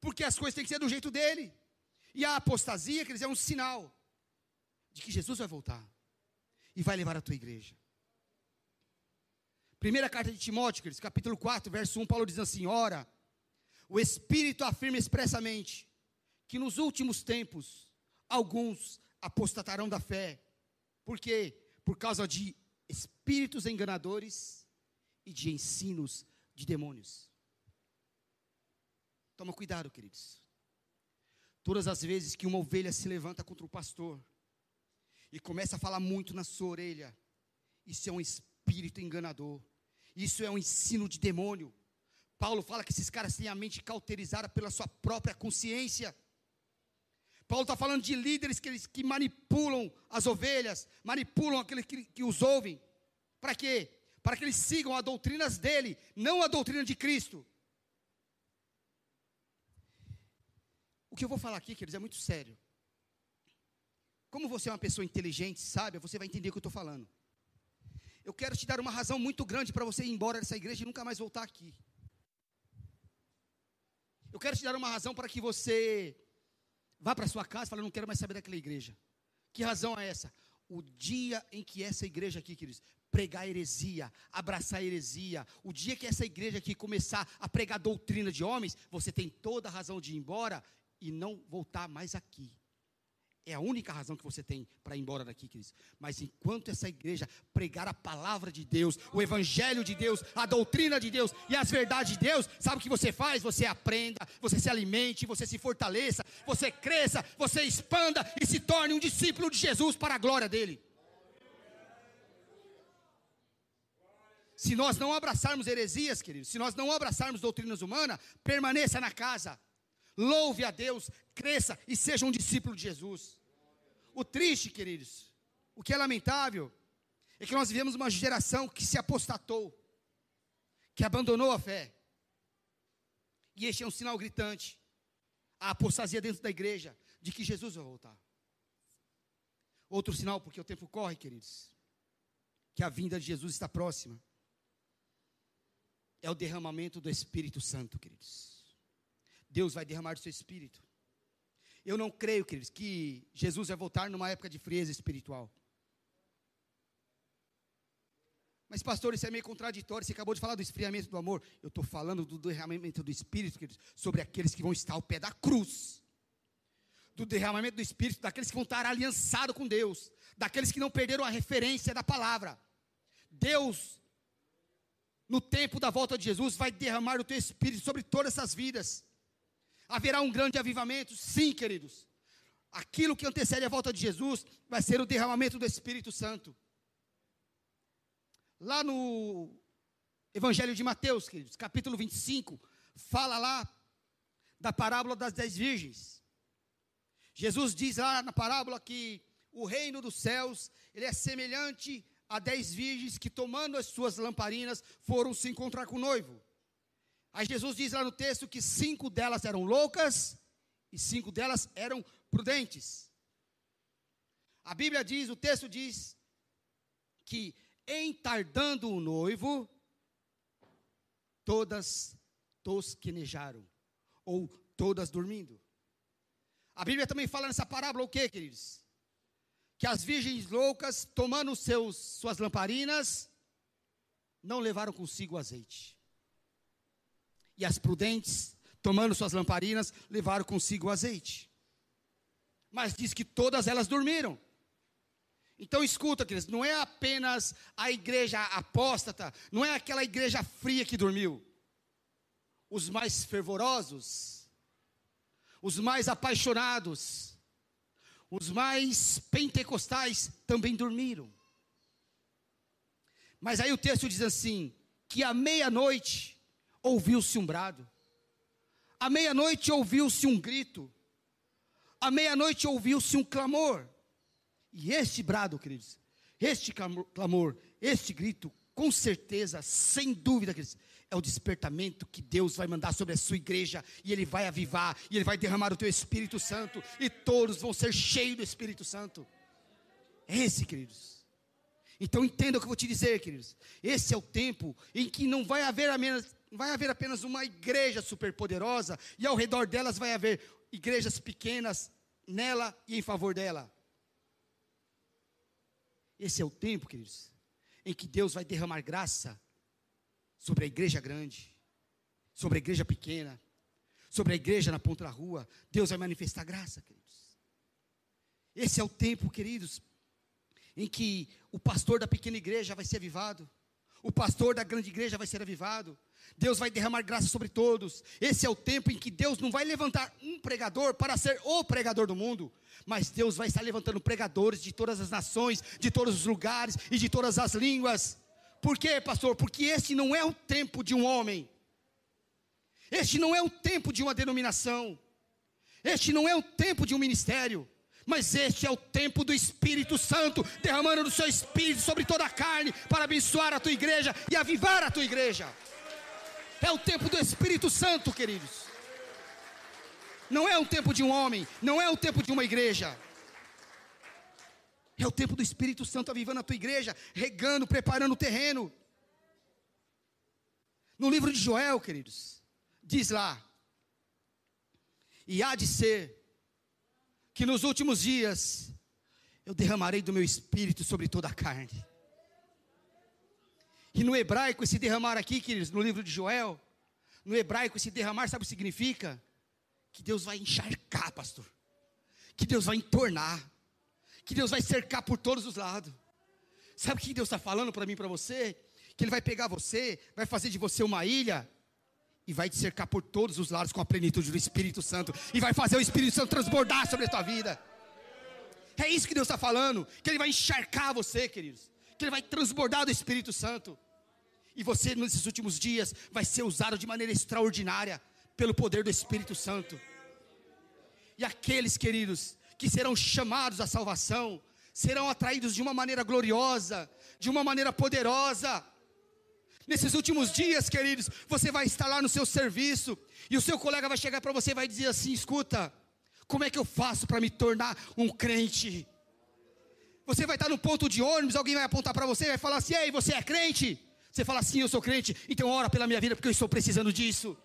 porque as coisas têm que ser do jeito dele. E a apostasia, quer dizer, é um sinal de que Jesus vai voltar e vai levar a tua igreja. Primeira carta de Timóteo, queridos, capítulo 4, verso 1, Paulo diz assim: Ora, o Espírito afirma expressamente que nos últimos tempos alguns apostatarão da fé. Por quê? Por causa de espíritos enganadores e de ensinos de demônios. Toma cuidado, queridos. Todas as vezes que uma ovelha se levanta contra o pastor e começa a falar muito na sua orelha, isso é um espírito enganador. Isso é um ensino de demônio. Paulo fala que esses caras têm a mente cauterizada pela sua própria consciência. Paulo está falando de líderes que, eles, que manipulam as ovelhas, manipulam aqueles que, que os ouvem. Para quê? Para que eles sigam as doutrinas dele, não a doutrina de Cristo. O que eu vou falar aqui, queridos, é muito sério. Como você é uma pessoa inteligente, sábia, você vai entender o que eu estou falando. Eu quero te dar uma razão muito grande para você ir embora dessa igreja e nunca mais voltar aqui. Eu quero te dar uma razão para que você vá para sua casa e fala, não quero mais saber daquela igreja. Que razão é essa? O dia em que essa igreja aqui, queridos, pregar heresia, abraçar heresia, o dia que essa igreja aqui começar a pregar doutrina de homens, você tem toda a razão de ir embora e não voltar mais aqui. É a única razão que você tem para ir embora daqui, queridos. Mas enquanto essa igreja pregar a palavra de Deus, o evangelho de Deus, a doutrina de Deus e as verdades de Deus, sabe o que você faz? Você aprenda, você se alimente, você se fortaleça, você cresça, você expanda e se torne um discípulo de Jesus para a glória dele. Se nós não abraçarmos heresias, queridos, se nós não abraçarmos doutrinas humanas, permaneça na casa louve a Deus, cresça e seja um discípulo de Jesus. O triste, queridos, o que é lamentável, é que nós vivemos uma geração que se apostatou, que abandonou a fé. E este é um sinal gritante, a apostasia dentro da igreja, de que Jesus vai voltar. Outro sinal, porque o tempo corre, queridos, que a vinda de Jesus está próxima, é o derramamento do Espírito Santo, queridos. Deus vai derramar do seu espírito. Eu não creio, queridos, que Jesus vai voltar numa época de frieza espiritual. Mas, pastor, isso é meio contraditório. Você acabou de falar do esfriamento do amor. Eu estou falando do derramamento do Espírito, queridos, sobre aqueles que vão estar ao pé da cruz. Do derramamento do Espírito, daqueles que vão estar aliançados com Deus. Daqueles que não perderam a referência da palavra. Deus, no tempo da volta de Jesus, vai derramar o teu Espírito sobre todas essas vidas. Haverá um grande avivamento? Sim, queridos. Aquilo que antecede a volta de Jesus vai ser o derramamento do Espírito Santo. Lá no Evangelho de Mateus, queridos, capítulo 25, fala lá da parábola das dez virgens. Jesus diz lá na parábola que o reino dos céus, ele é semelhante a dez virgens que tomando as suas lamparinas foram se encontrar com o noivo. Aí Jesus diz lá no texto que cinco delas eram loucas e cinco delas eram prudentes. A Bíblia diz, o texto diz que em tardando o noivo, todas tosquenejaram, ou todas dormindo. A Bíblia também fala nessa parábola o que, queridos? Que as virgens loucas, tomando seus, suas lamparinas, não levaram consigo azeite. E as prudentes, tomando suas lamparinas, levaram consigo azeite. Mas diz que todas elas dormiram. Então escuta, queridos, não é apenas a igreja apóstata, não é aquela igreja fria que dormiu. Os mais fervorosos, os mais apaixonados, os mais pentecostais também dormiram. Mas aí o texto diz assim: que à meia-noite ouviu-se um brado, à meia-noite ouviu-se um grito, à meia-noite ouviu-se um clamor. E este brado, queridos, este clamor, este grito, com certeza, sem dúvida, queridos, é o despertamento que Deus vai mandar sobre a sua igreja, e Ele vai avivar, e Ele vai derramar o teu Espírito Santo, e todos vão ser cheios do Espírito Santo. É esse, queridos. Então entenda o que eu vou te dizer, queridos. Esse é o tempo em que não vai haver apenas, vai haver apenas uma igreja superpoderosa, e ao redor delas vai haver igrejas pequenas nela e em favor dela. Esse é o tempo, queridos, em que Deus vai derramar graça sobre a igreja grande, sobre a igreja pequena, sobre a igreja na ponta da rua. Deus vai manifestar graça, queridos. Esse é o tempo, queridos, em que o pastor da pequena igreja vai ser avivado, o pastor da grande igreja vai ser avivado. Deus vai derramar graça sobre todos. Esse é o tempo em que Deus não vai levantar um pregador para ser o pregador do mundo, mas Deus vai estar levantando pregadores de todas as nações, de todos os lugares e de todas as línguas. Por quê, pastor? Porque esse não é o tempo de um homem. Este não é o tempo de uma denominação. Este não é o tempo de um ministério. Mas este é o tempo do Espírito Santo derramando do seu Espírito sobre toda a carne para abençoar a tua igreja e avivar a tua igreja. É o tempo do Espírito Santo, queridos. Não é o tempo de um homem, não é o tempo de uma igreja. É o tempo do Espírito Santo avivando a tua igreja, regando, preparando o terreno. No livro de Joel, queridos, diz lá: E há de ser que nos últimos dias eu derramarei do meu espírito sobre toda a carne. E no hebraico, esse derramar aqui, queridos, no livro de Joel, no hebraico, esse derramar, sabe o que significa? Que Deus vai encharcar, pastor. Que Deus vai entornar. Que Deus vai cercar por todos os lados. Sabe o que Deus está falando para mim para você? Que Ele vai pegar você, vai fazer de você uma ilha, e vai te cercar por todos os lados com a plenitude do Espírito Santo, e vai fazer o Espírito Santo transbordar sobre a tua vida. É isso que Deus está falando, que Ele vai encharcar você, queridos vai transbordar do Espírito Santo. E você, nesses últimos dias, vai ser usado de maneira extraordinária pelo poder do Espírito Santo. E aqueles, queridos, que serão chamados à salvação, serão atraídos de uma maneira gloriosa, de uma maneira poderosa. Nesses últimos dias, queridos, você vai estar lá no seu serviço, e o seu colega vai chegar para você e vai dizer assim: escuta, como é que eu faço para me tornar um crente? Você vai estar no ponto de ônibus, alguém vai apontar para você e vai falar assim: Ei, você é crente? Você fala assim: Eu sou crente, então ora pela minha vida porque eu estou precisando disso.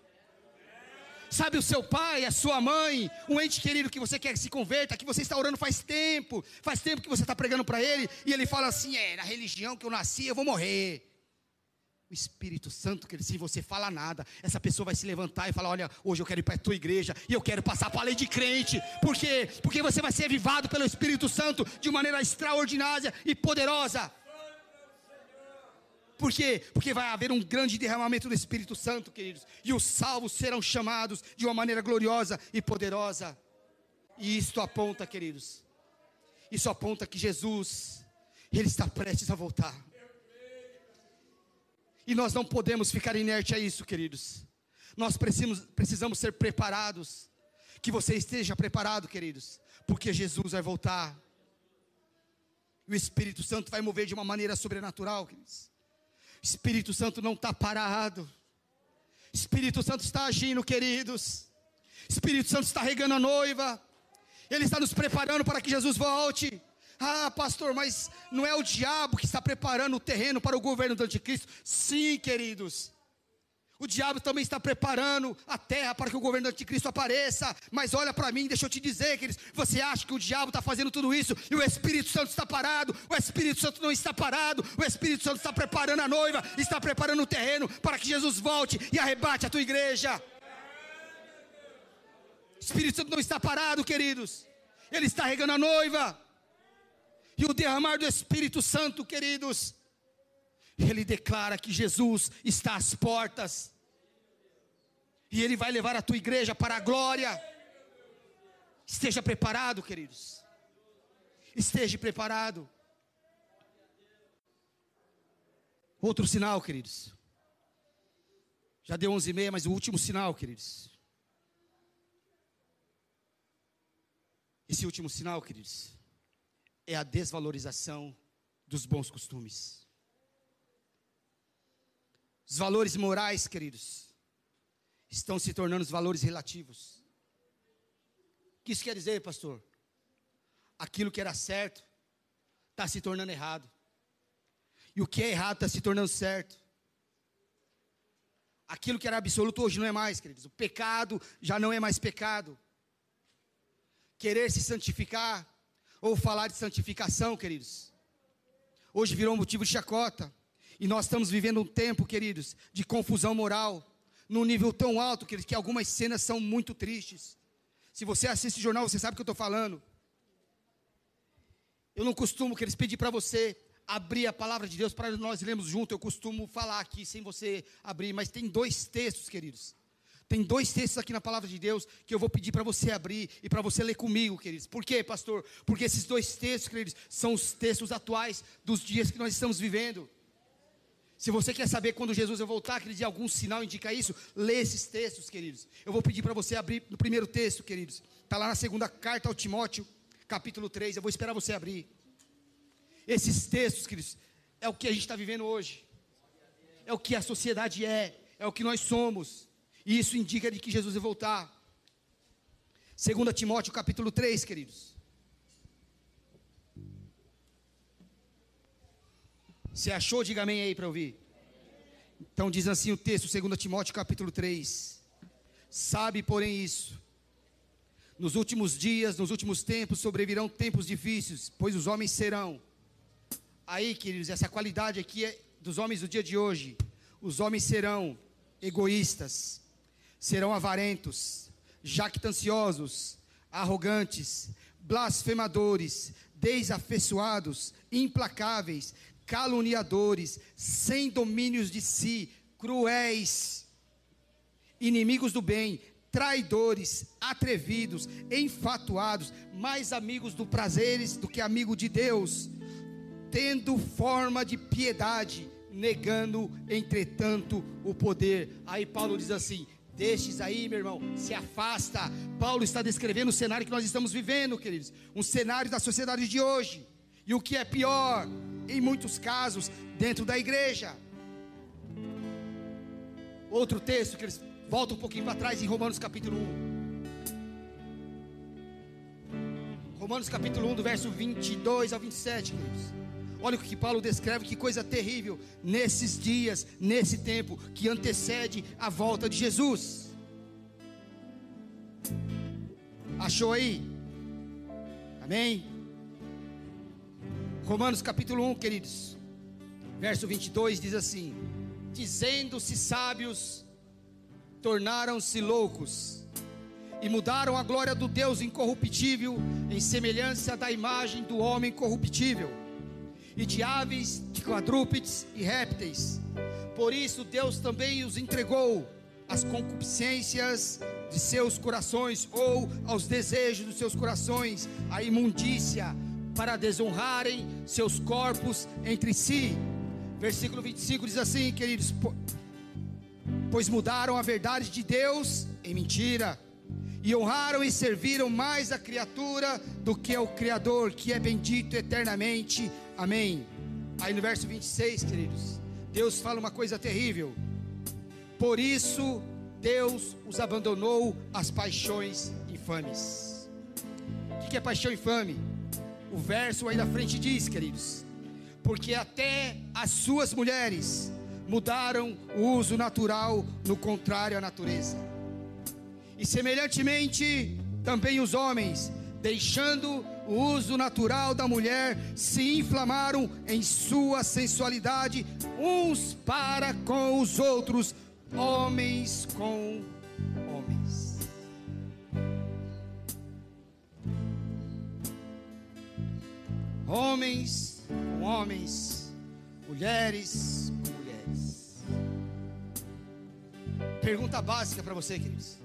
Sabe o seu pai, a sua mãe, um ente querido que você quer que se converta, que você está orando faz tempo, faz tempo que você está pregando para ele, e ele fala assim: É, na religião que eu nasci, eu vou morrer. O Espírito Santo, que se você fala nada, essa pessoa vai se levantar e falar: Olha, hoje eu quero ir para a tua igreja e eu quero passar para a lei de crente. Por quê? Porque você vai ser avivado pelo Espírito Santo de maneira extraordinária e poderosa. Por quê? Porque vai haver um grande derramamento do Espírito Santo, queridos, e os salvos serão chamados de uma maneira gloriosa e poderosa. E isto aponta, queridos, isso aponta que Jesus, Ele está prestes a voltar. E nós não podemos ficar inerte a isso, queridos. Nós precisamos, precisamos ser preparados. Que você esteja preparado, queridos, porque Jesus vai voltar. E o Espírito Santo vai mover de uma maneira sobrenatural, queridos. O Espírito Santo não está parado. Espírito Santo está agindo, queridos. Espírito Santo está regando a noiva. Ele está nos preparando para que Jesus volte. Ah, pastor, mas não é o diabo que está preparando o terreno para o governo do anticristo? Sim, queridos. O diabo também está preparando a terra para que o governo do anticristo apareça. Mas olha para mim, deixa eu te dizer, queridos. Você acha que o diabo está fazendo tudo isso e o Espírito Santo está parado? O Espírito Santo não está parado. O Espírito Santo está preparando a noiva, está preparando o terreno para que Jesus volte e arrebate a tua igreja. O Espírito Santo não está parado, queridos. Ele está regando a noiva. E o derramar do Espírito Santo, queridos, ele declara que Jesus está às portas. E ele vai levar a tua igreja para a glória. Esteja preparado, queridos. Esteja preparado. Outro sinal, queridos. Já deu onze e meia, mas o último sinal, queridos. Esse último sinal, queridos, é a desvalorização dos bons costumes. Os valores morais, queridos, estão se tornando os valores relativos. O que isso quer dizer, pastor? Aquilo que era certo está se tornando errado. E o que é errado está se tornando certo. Aquilo que era absoluto hoje não é mais, queridos. O pecado já não é mais pecado. Querer se santificar ou falar de santificação, queridos, hoje virou motivo de chacota. E nós estamos vivendo um tempo, queridos, de confusão moral, num nível tão alto, queridos, que algumas cenas são muito tristes. Se você assiste jornal, você sabe o que eu estou falando. Eu não costumo, queridos, pedir para você abrir a palavra de Deus para nós lermos junto. Eu costumo falar aqui sem você abrir, mas tem dois textos, queridos, tem dois textos aqui na palavra de Deus que eu vou pedir para você abrir e para você ler comigo, queridos. Por quê, pastor? Porque esses dois textos, queridos, são os textos atuais dos dias que nós estamos vivendo. Se você quer saber quando Jesus vai voltar, queridos, e algum sinal indica isso, lê esses textos, queridos. Eu vou pedir para você abrir no primeiro texto, queridos. Está lá na segunda carta ao Timóteo, capítulo 3. Eu vou esperar você abrir. Esses textos, queridos, é o que a gente está vivendo hoje. É o que a sociedade é. É o que nós somos. E isso indica de que Jesus vai voltar. 2 Timóteo capítulo 3, queridos. Você achou? Diga amém aí para ouvir. Então diz assim o texto, 2 Timóteo capítulo 3. Sabe, porém, isso. Nos últimos dias, nos últimos tempos, sobrevirão tempos difíceis, pois os homens serão. Aí, queridos, essa qualidade aqui é dos homens do dia de hoje. Os homens serão egoístas, serão avarentos, jactanciosos, arrogantes, blasfemadores, desafeiçoados, implacáveis, caluniadores, sem domínios de si, cruéis, inimigos do bem, traidores, atrevidos, enfatuados, mais amigos do prazeres do que amigo de Deus, tendo forma de piedade, negando, entretanto, o poder. Aí Paulo diz assim: Destes aí, meu irmão, se afasta. Paulo está descrevendo o cenário que nós estamos vivendo, queridos. Um cenário da sociedade de hoje. E o que é pior, em muitos casos, dentro da igreja. Outro texto que eles um pouquinho para trás em Romanos capítulo 1. Romanos capítulo 1, do verso 22 ao 27, queridos. Olha o que Paulo descreve, que coisa terrível nesses dias, nesse tempo que antecede a volta de Jesus. Achou aí? Amém? Romanos capítulo 1, queridos, verso 22 diz assim: Dizendo-se sábios, tornaram-se loucos, e mudaram a glória do Deus incorruptível em semelhança da imagem do homem corruptível e de aves, de quadrúpedes e répteis. Por isso Deus também os entregou às concupiscências de seus corações ou aos desejos dos seus corações, a imundícia, para desonrarem seus corpos entre si, Versículo 25 diz assim, queridos: Pois mudaram a verdade de Deus em mentira, e honraram e serviram mais a criatura do que o Criador, que é bendito eternamente. Amém. Aí no verso 26, queridos, Deus fala uma coisa terrível. Por isso, Deus os abandonou às paixões infames. O que é paixão infame? O verso aí na frente diz, queridos: Porque até as suas mulheres mudaram o uso natural no contrário à natureza. E semelhantemente, também os homens, deixando o uso natural da mulher, se inflamaram em sua sensualidade, uns para com os outros, homens com homens. Homens com homens, mulheres com mulheres. Pergunta básica para você, queridos.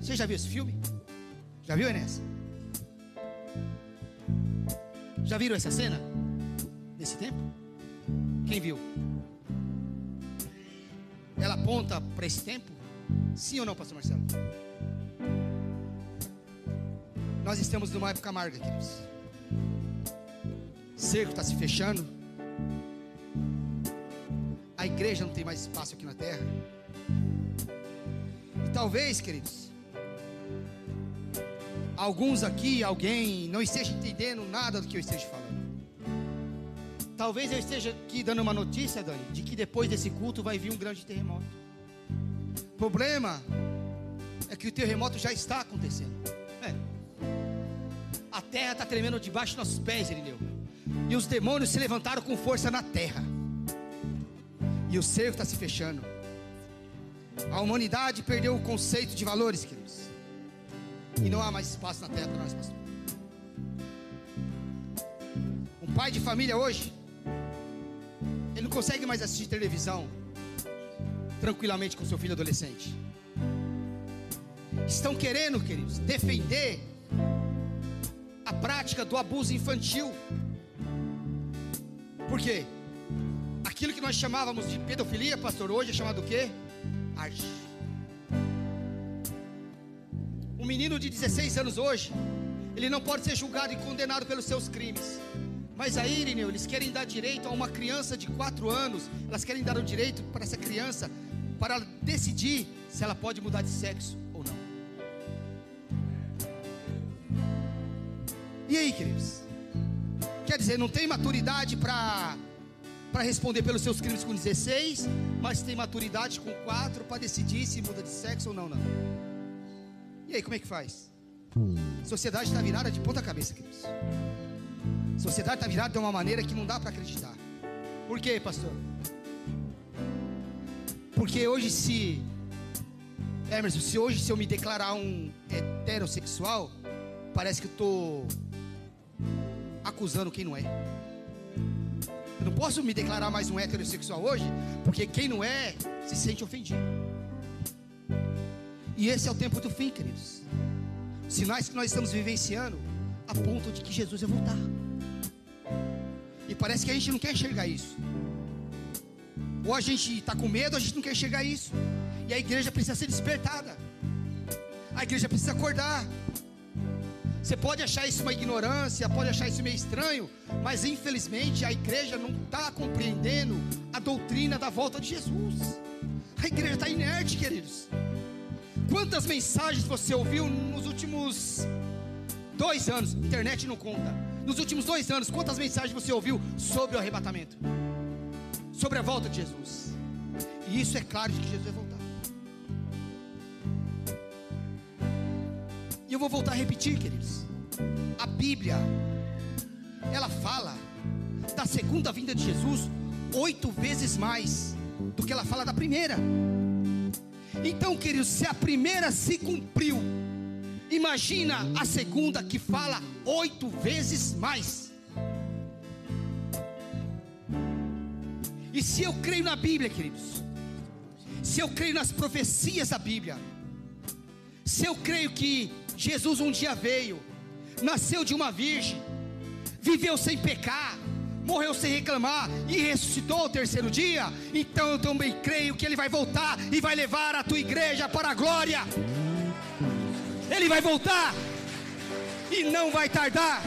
Você já viu esse filme? Já viu, Enes? Já viram essa cena? Nesse tempo? Quem viu? Ela aponta para esse tempo? Sim ou não, pastor Marcelo? Nós estamos numa época amarga, queridos. Cerco está se fechando. A igreja não tem mais espaço aqui na terra. E talvez, queridos, alguns aqui, alguém, não esteja entendendo nada do que eu esteja falando. Talvez eu esteja aqui dando uma notícia, Dani, de que depois desse culto vai vir um grande terremoto. O problema é que o terremoto já está acontecendo. É. A terra está tremendo debaixo dos nossos pés, Irineu. E os demônios se levantaram com força na terra. E o cerco está se fechando. A humanidade perdeu o conceito de valores, queridos. E não há mais espaço na terra para nós, pastor. Um pai de família hoje, ele não consegue mais assistir televisão tranquilamente com seu filho adolescente. Estão querendo, queridos, defender a prática do abuso infantil. Por quê? Aquilo que nós chamávamos de pedofilia, pastor, hoje é chamado o quê? Arte. Um menino de 16 anos hoje, ele não pode ser julgado e condenado pelos seus crimes. Mas aí, Irineu, eles querem dar direito a uma criança de 4 anos, elas querem dar o direito para essa criança, para decidir se ela pode mudar de sexo ou não. E aí, queridos? Quer dizer, não tem maturidade para para responder pelos seus crimes com 16, mas tem maturidade com 4 para decidir se muda de sexo ou não, não. E aí, como é que faz? Sociedade está virada de ponta cabeça, queridos. Sociedade está virada de uma maneira que não dá para acreditar. Por quê, pastor? Porque hoje se Emerson, se hoje se eu me declarar um heterossexual, parece que eu estou acusando quem não é. Eu não posso me declarar mais um heterossexual hoje, porque quem não é se sente ofendido. E esse é o tempo do fim, queridos. Sinais que nós estamos vivenciando a ponto de que Jesus vai voltar. E parece que a gente não quer enxergar isso. Ou a gente está com medo, ou a gente não quer enxergar isso. E a igreja precisa ser despertada. A igreja precisa acordar. Você pode achar isso uma ignorância, pode achar isso meio estranho, mas infelizmente a igreja não está compreendendo a doutrina da volta de Jesus. A igreja está inerte, queridos. Quantas mensagens você ouviu nos últimos dois anos? Internet não conta. Nos últimos dois anos, quantas mensagens você ouviu sobre o arrebatamento? Sobre a volta de Jesus. E isso é claro de que Jesus vai voltar. E eu vou voltar a repetir, queridos. A Bíblia, ela fala da segunda vinda de Jesus oito vezes mais do que ela fala da primeira. Então, queridos, se a primeira se cumpriu, imagina a segunda que fala oito vezes mais. E se eu creio na Bíblia, queridos, se eu creio nas profecias da Bíblia, se eu creio que Jesus um dia veio, nasceu de uma virgem, viveu sem pecar, morreu sem reclamar e ressuscitou ao terceiro dia, então eu também creio que Ele vai voltar e vai levar a tua igreja para a glória. Ele vai voltar e não vai tardar.